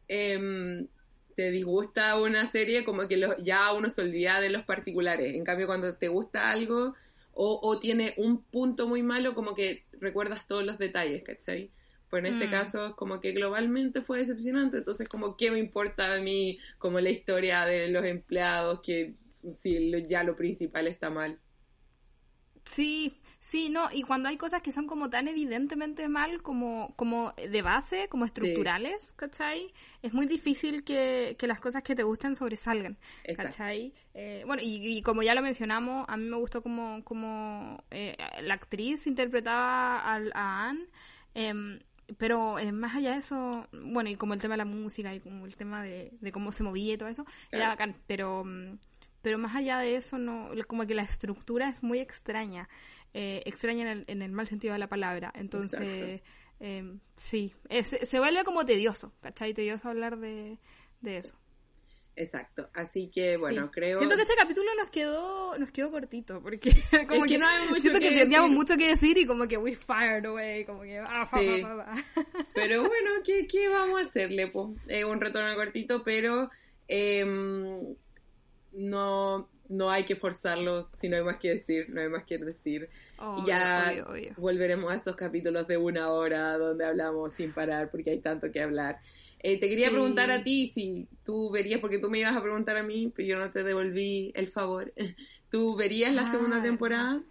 eh, te disgusta una serie, como que ya uno se olvida de los particulares. En cambio, cuando te gusta algo o, tiene un punto muy malo, como que recuerdas todos los detalles, ¿cachai? Pues en este mm. caso, como que globalmente fue decepcionante. Entonces, como, ¿qué me importa a mí como la historia de los empleados que si ya lo principal está mal? Sí, Sí, no, y cuando hay cosas que son como tan evidentemente mal como, como de base, como estructurales, ¿cachai? Es muy difícil que, las cosas que te gusten sobresalgan, ¿cachai? Eh, bueno, y, como ya lo mencionamos, a mí me gustó como, como eh, la actriz interpretaba a, a Anne, em, pero eh, más allá de eso, bueno, y como el tema de la música y como el tema de, cómo se movía y todo eso, era bacán, pero, mm, pero más allá de eso, no como que la estructura es muy extraña eh, extraña en el, mal sentido de la palabra. Entonces, eh, sí, se vuelve como tedioso, ¿cachai? Tedioso hablar de, eso. Exacto, así que bueno, creo... Siento que este capítulo nos quedó nos quedó cortito, porque [laughs] como que, no hay mucho siento que, que teníamos mucho que decir y como que we fired away, como que... Ah, [laughs] pero bueno, ¿qué, ¿qué, vamos a hacerle? Pues un retorno cortito, pero em, no, no hay que forzarlo, si no hay más que decir, no hay más que decir. y ya volveremos a esos capítulos de una hora donde hablamos sin parar porque hay tanto que hablar. Eh, te quería preguntar a ti si tú verías, porque tú me ibas a preguntar a mí, pero yo no te devolví el favor. [laughs] ¿Tú verías la segunda ah, temporada?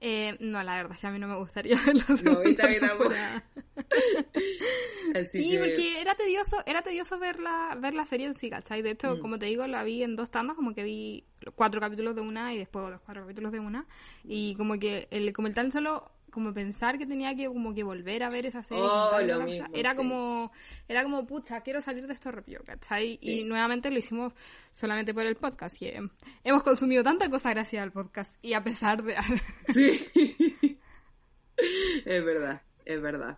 Eh, no, la verdad es que a mí no me gustaría [laughs] ver la segunda temporada. [laughs] sí, porque era tedioso, era tedioso ver la, ver la serie en sí, ¿cachai? De hecho, mm. como te digo, la vi en dos tandas, como que vi cuatro capítulos de una y después los cuatro capítulos de una. Y como que el comentar solo como pensar que tenía que como que volver a ver esa serie oh, era como era como pucha quiero salir de esto rápido ¿cachai? y nuevamente lo hicimos solamente por el podcast y eh, hemos consumido tanta cosa gracias al podcast y a pesar de [laughs] sí es verdad es verdad.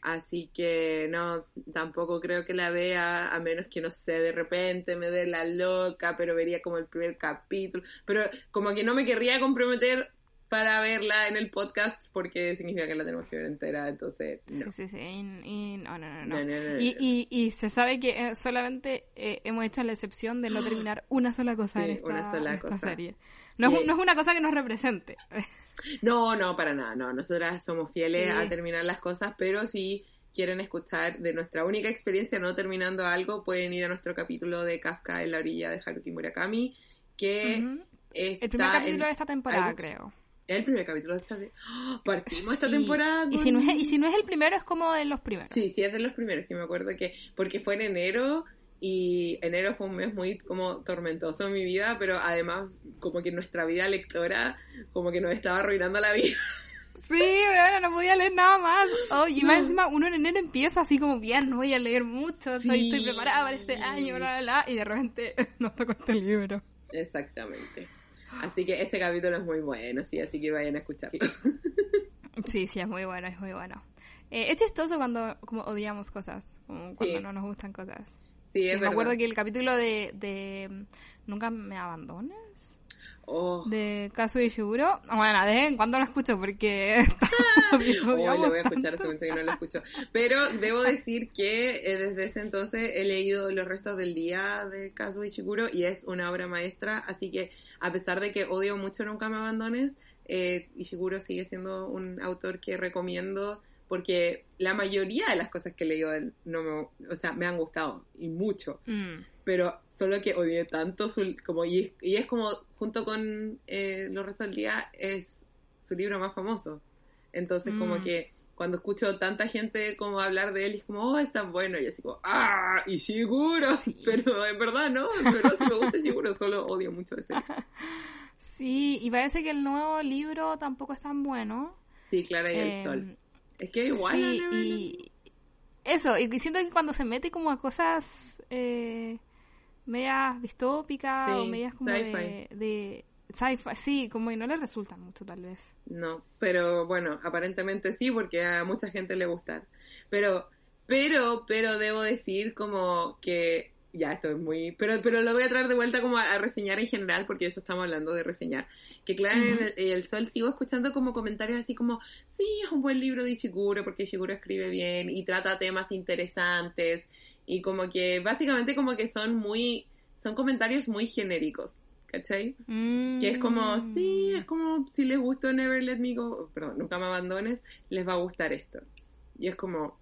Así que no, tampoco creo que la vea, a menos que no sé, de repente me dé la loca, pero vería como el primer capítulo. Pero como que no me querría comprometer para verla en el podcast porque significa que la tenemos que ver entera, entonces no. Sí, sí, sí, y, no, no, no, no. y, y, se sabe que eh, solamente eh, hemos hecho la excepción de no [gasps] terminar una sola cosa en esta, una sola cosa. serie. No, es, no es una cosa que nos represente. [laughs] No, no, para nada, no. Nosotras somos fieles a terminar las cosas, pero si quieren escuchar de nuestra única experiencia no terminando algo, pueden ir a nuestro capítulo de Kafka en la orilla de Haruki Murakami, que está El primer capítulo de esta temporada, creo. El primer capítulo de esta ¡Ah! Partimos esta temporada. Y, si no es, y si no es el [laughs] primero, es como de los primeros. Sí, sí, es de los primeros. Sí, me acuerdo que. Porque fue en enero y enero fue un mes muy como tormentoso en mi vida, pero además como que nuestra vida lectora como que nos estaba arruinando la vida. [laughs] Sí, bueno, no podía leer nada más. Oh, y más encima, uno en enero empieza así como, bien, no voy a leer mucho, soy- estoy preparada para este año, bla, bla, bla, y de repente [laughs] nos tocó este libro. Exactamente. Así que este capítulo es muy bueno, sí, así que vayan a escucharlo. [laughs] Sí, sí, es muy bueno, es muy bueno. Eh, es chistoso cuando como odiamos cosas, como cuando Sí. no nos gustan cosas. Sí, Sí, es me verdad. acuerdo que el capítulo de, de mm, Nunca me abandones, Oh, de Kazu y Shiguro, bueno, de vez en cuando lo escucho porque [laughs] [laughs] oh, lo voy a escuchar, hace mucho que no lo escucho. Pero debo decir que eh, desde ese entonces he leído los restos del día de Kazuo Ishiguro y es una obra maestra, así que a pesar de que odio mucho Nunca me abandones, eh, Ishiguro sigue siendo un autor que recomiendo porque la mayoría de las cosas que he leído no me, o sea, me han gustado y mucho. Mm. pero solo que odié tanto su, como y es, y es como junto con eh, los restos del día es su libro más famoso entonces como Mm. que cuando escucho tanta gente como hablar de él es como oh es tan bueno y así como ah y Shiguro [laughs] pero en verdad no verdad sí me gusta Shiguro solo odio mucho ese libro. [laughs] Sí, y parece que el nuevo libro tampoco es tan bueno. sí Clara y el Eh, sol es que igual Sí, y eso, y siento que cuando se mete como a cosas eh, medias distópicas Sí, o medias como de, sci-fi. de sci-fi, sí, como que no le resultan mucho tal vez. No, pero bueno, aparentemente sí, porque a mucha gente le gusta. Pero, pero, pero debo decir como que ya esto es muy, pero, pero lo voy a traer de vuelta como a, a reseñar en general, porque eso estamos hablando de reseñar. Que claro, en el, en el sol sigo escuchando como comentarios así como, sí, es un buen libro de Ishiguro, porque Ishiguro escribe bien y trata temas interesantes y como que básicamente como que son muy, son comentarios muy genéricos, ¿cachai? Que es como, Mm. sí, es como si les gustó Never Let Me Go, perdón, nunca me abandones, les va a gustar esto. Y es como,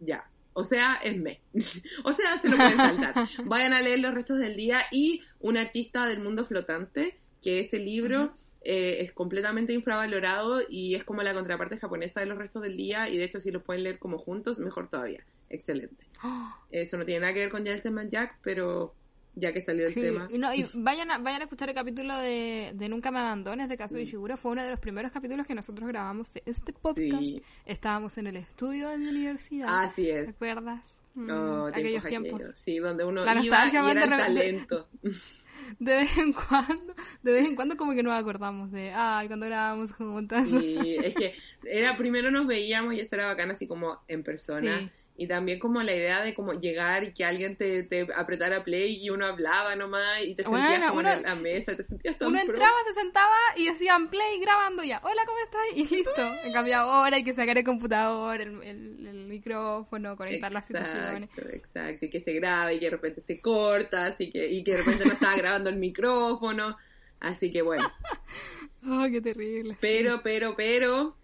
ya. O sea, es me. [laughs] o sea, se lo pueden saltar. [laughs] Vayan a leer los restos del día y Un artista del mundo flotante, que ese libro eh, es completamente infravalorado y es como la contraparte japonesa de los restos del día y de hecho si los pueden leer como juntos, mejor todavía. Excelente. Oh, [gasps] Eso no tiene nada que ver con Gentleman Jack, pero ya que salió el sí, tema. y, no, y [laughs] vayan, a, vayan a escuchar el capítulo de, de Nunca me abandones de Mm. Kazuo Ishiguro. Fue uno de los primeros capítulos que nosotros grabamos de este podcast. Sí. Estábamos en el estudio de mi universidad. Así es. ¿Recuerdas? Mm, Oh, aquellos tiempos tiempos. aquellos. Sí, donde uno La iba y era el talento. [laughs] De vez en cuando, de vez en cuando como que nos acordamos de, ay, cuando grabábamos juntas. Y es que era primero nos veíamos y eso era bacán así como en persona. Sí. Y también como la idea de como llegar y que alguien te, te apretara play y uno hablaba nomás y te sentías como uno- en la mesa, te sentías tan Uno pro. entraba, se sentaba y decían play grabando ya. Hola, ¿cómo estás? Y listo. En cambio ahora hay que sacar el computador, el, el- el micrófono, conectar las situaciones. Exacto, exacto, y que se grabe y que de repente se corta, así que, y que de repente no estaba grabando el micrófono, así que bueno, [laughs] Oh, qué terrible. pero, pero, pero,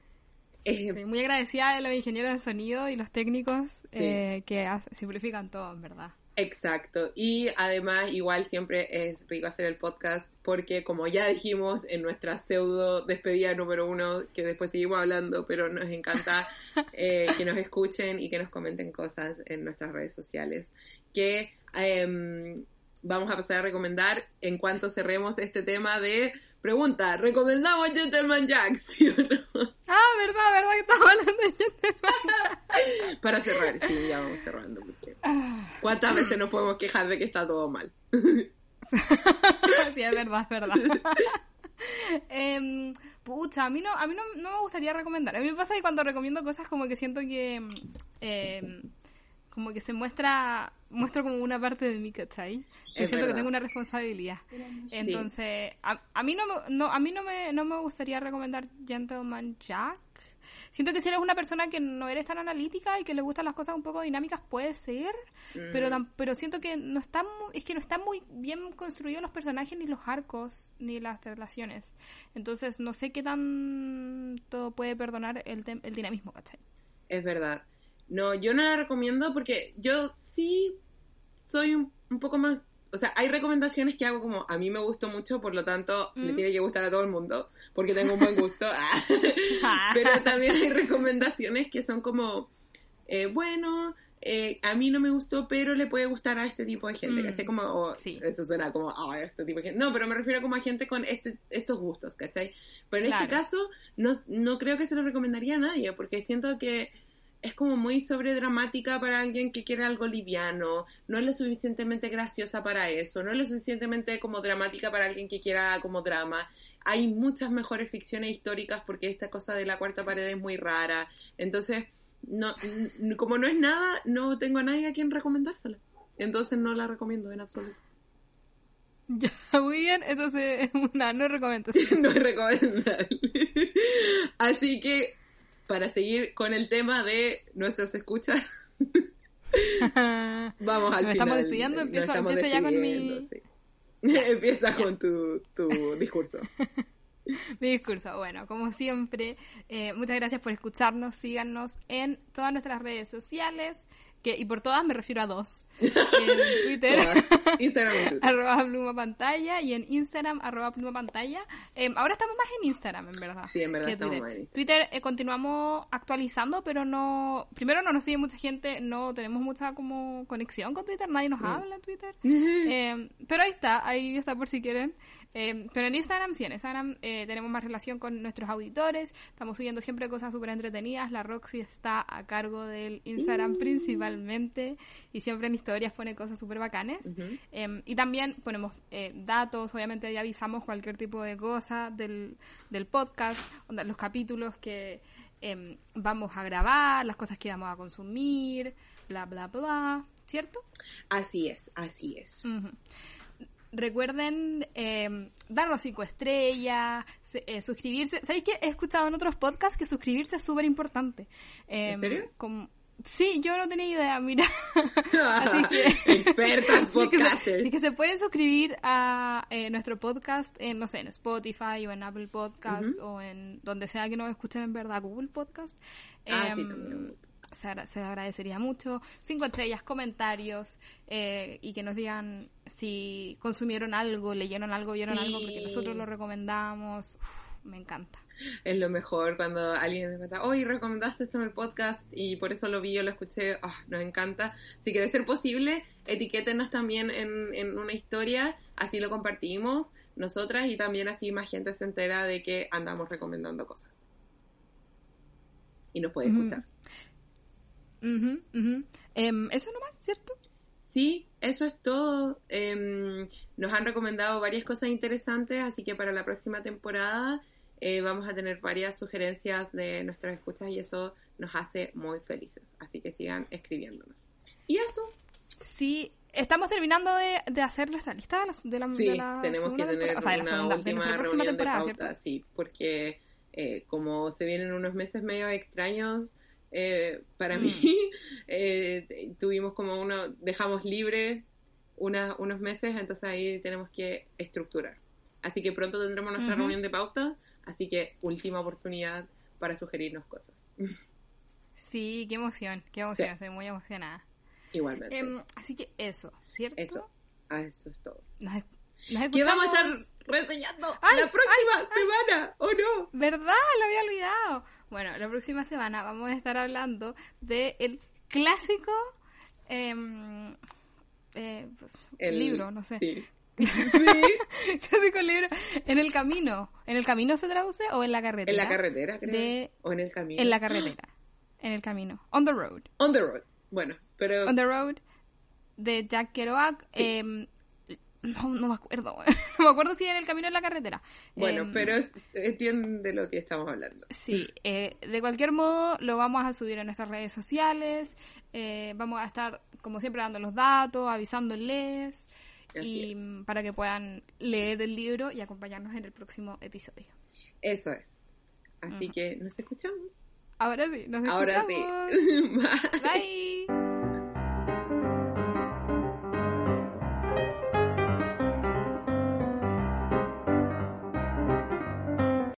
eh, muy agradecida de los ingenieros de sonido y los técnicos eh, que hace- simplifican todo, en verdad. Exacto. Y además, igual siempre es rico hacer el podcast porque, como ya dijimos en nuestra pseudo despedida número uno, que después seguimos hablando, pero nos encanta [laughs] eh, que nos escuchen y que nos comenten cosas en nuestras redes sociales. Que em, vamos a pasar a recomendar en cuanto cerremos este tema de pregunta: ¿recomendamos Gentleman Jack? [laughs] ¿Sí o no? Ah, verdad, verdad que estamos hablando de gente. Para cerrar, sí, ya vamos cerrando. Porque Ah, ¿Cuántas veces nos podemos quejar de que está todo mal? [laughs] sí, es verdad, es verdad. Em, pucha, a mí no, a mí no, no me gustaría recomendar. A mí me pasa que cuando recomiendo cosas como que siento que em, como que se muestra muestro como una parte de mí, ¿cachai? Que Es siento que tengo una responsabilidad. Entonces, a, a mí no me, no, a mí no me, no me gustaría recomendar Gentleman Jack. Siento que si eres una persona que no eres tan analítica y que le gustan las cosas un poco dinámicas, puede ser, pero, Mm. tam- pero siento que no están, es que no están muy bien construidos los personajes, ni los arcos, ni las relaciones. Entonces, no sé qué tanto puede perdonar el, tem- el dinamismo, ¿cachai? Es verdad. No, yo no la recomiendo porque yo sí soy un, un poco más... O sea, hay recomendaciones que hago como a mí me gustó mucho, por lo tanto le Mm. tiene que gustar a todo el mundo, porque tengo un buen gusto. [laughs] Ah. Pero también hay recomendaciones que son como, eh, bueno, eh, a mí no me gustó, pero le puede gustar a este tipo de gente. Mm, ¿cachai? Como, sí. esto suena como, a este tipo de gente. No, pero me refiero como a gente con este, estos gustos, ¿cachai? Pero en este caso, no, no creo que se lo recomendaría a nadie, porque siento que es como muy sobredramática para alguien que quiere algo liviano, no es lo suficientemente graciosa para eso, no es lo suficientemente como dramática para alguien que quiera como drama. Hay muchas mejores ficciones históricas porque esta cosa de la cuarta pared es muy rara. Entonces, no, como no es nada, no tengo a nadie a quien recomendársela. Entonces no la recomiendo en absoluto. [laughs] Ya, muy bien, entonces [laughs] una no recomendación. [laughs] no es recomendable. Así que, para seguir con el tema de nuestros escuchas, [laughs] vamos al Nos final. estamos despidiendo, empiezo- estamos empiezo ya con mi- sí. [laughs] Empieza con tu, tu discurso. [laughs] Mi discurso. Bueno, como siempre, eh, muchas gracias por escucharnos. Síganos en todas nuestras redes sociales. Que, y por todas me refiero a dos. [laughs] En Twitter. [laughs] Instagram arroba pluma pantalla. Y en Instagram, arroba pluma pantalla. Eh, ahora estamos más en Instagram, en verdad. Sí, en verdad estamos Twitter. más en. Twitter eh, continuamos actualizando, pero no... Primero no nos sigue mucha gente, no tenemos mucha como conexión con Twitter, nadie Mm. nos habla en Twitter. [laughs] Eh, pero ahí está, ahí está por si quieren. Eh, pero en Instagram sí, en Instagram eh, tenemos más relación con nuestros auditores. Estamos subiendo siempre cosas súper entretenidas. La Roxy está a cargo del Instagram y siempre en historias pone cosas súper bacanes. Eh, y también ponemos eh, datos, obviamente ya avisamos cualquier tipo de cosa del, del podcast, los capítulos que eh, vamos a grabar, las cosas que vamos a consumir, bla, bla, bla, ¿cierto? Así es, así es. Recuerden eh, darnos cinco estrellas, eh, suscribirse. ¿Sabéis que he escuchado en otros podcasts que suscribirse es súper importante? Eh, ¿En serio? como- Sí, yo no tenía idea, mira. [laughs] Así que- Expertas [laughs] Así que, se, podcasters. así que se pueden suscribir a eh, nuestro podcast en, no sé, en Spotify o en Apple Podcast o en donde sea que nos escuchen en verdad, Google Podcast. Ah, sí, Em, también. se, agra- se agradecería mucho. Cinco estrellas, comentarios eh, y que nos digan si consumieron algo, leyeron algo, vieron Sí. algo, porque nosotros lo recomendamos. Uf, me encanta. Es lo mejor cuando alguien me cuenta, oye, recomendaste esto en el podcast y por eso lo vi, yo lo escuché, ah, nos encanta. Así que de ser posible, etiquétenos también en, en una historia, así lo compartimos nosotras y también así más gente se entera de que andamos recomendando cosas. Y nos puede escuchar. Ujú, ujú. Em, Eso nomás, ¿cierto? Sí, eso es todo. Em, nos han recomendado varias cosas interesantes, así que para la próxima temporada eh, vamos a tener varias sugerencias de nuestras escuchas y eso nos hace muy felices. Así que sigan escribiéndonos. Y eso, Sí, estamos terminando de, de hacer nuestra lista de la, de sí, de la tenemos que tener temporada. O sea, de una segunda, de última próxima reunión de temporada, pauta, ¿cierto? sí, porque eh, como se vienen unos meses medio extraños eh, para Mm. mí, [laughs] eh, tuvimos como uno, dejamos libre una- unos meses, entonces ahí tenemos que estructurar. Así que pronto tendremos nuestra Ujú. reunión de pauta, así que última oportunidad para sugerirnos cosas. Sí, qué emoción, qué emoción, Sí. estoy muy emocionada. Igualmente. Em, así que eso, ¿cierto? Eso. Ah, eso es todo. Nos, nos ¿Qué vamos a estar reseñando Ay, la próxima semana? ¿O no? ¿Verdad? Lo había olvidado. Bueno, la próxima semana vamos a estar hablando de el clásico em, eh, El- libro, no sé. Sí. [laughs] [laughs] clásico libro. En el camino. ¿En el camino se traduce o en la carretera? En la carretera, creo. De- O en el camino. En la carretera. [gasps] En el camino. On the road. On the road. Bueno, pero On the road de Jack Kerouac. em, no, no me acuerdo. [laughs] no me acuerdo si en el camino o en la carretera. bueno, Em, pero es- entienden de lo que estamos hablando. Sí, eh, de cualquier modo lo vamos a subir en nuestras redes sociales, eh, vamos a estar como siempre dando los datos, avisándoles Así y es. para que puedan leer el libro y acompañarnos en el próximo episodio. Eso es. Así que nos escuchamos. Ahora sí, nos Ahora escuchamos. sí. [laughs] Bye. Bye.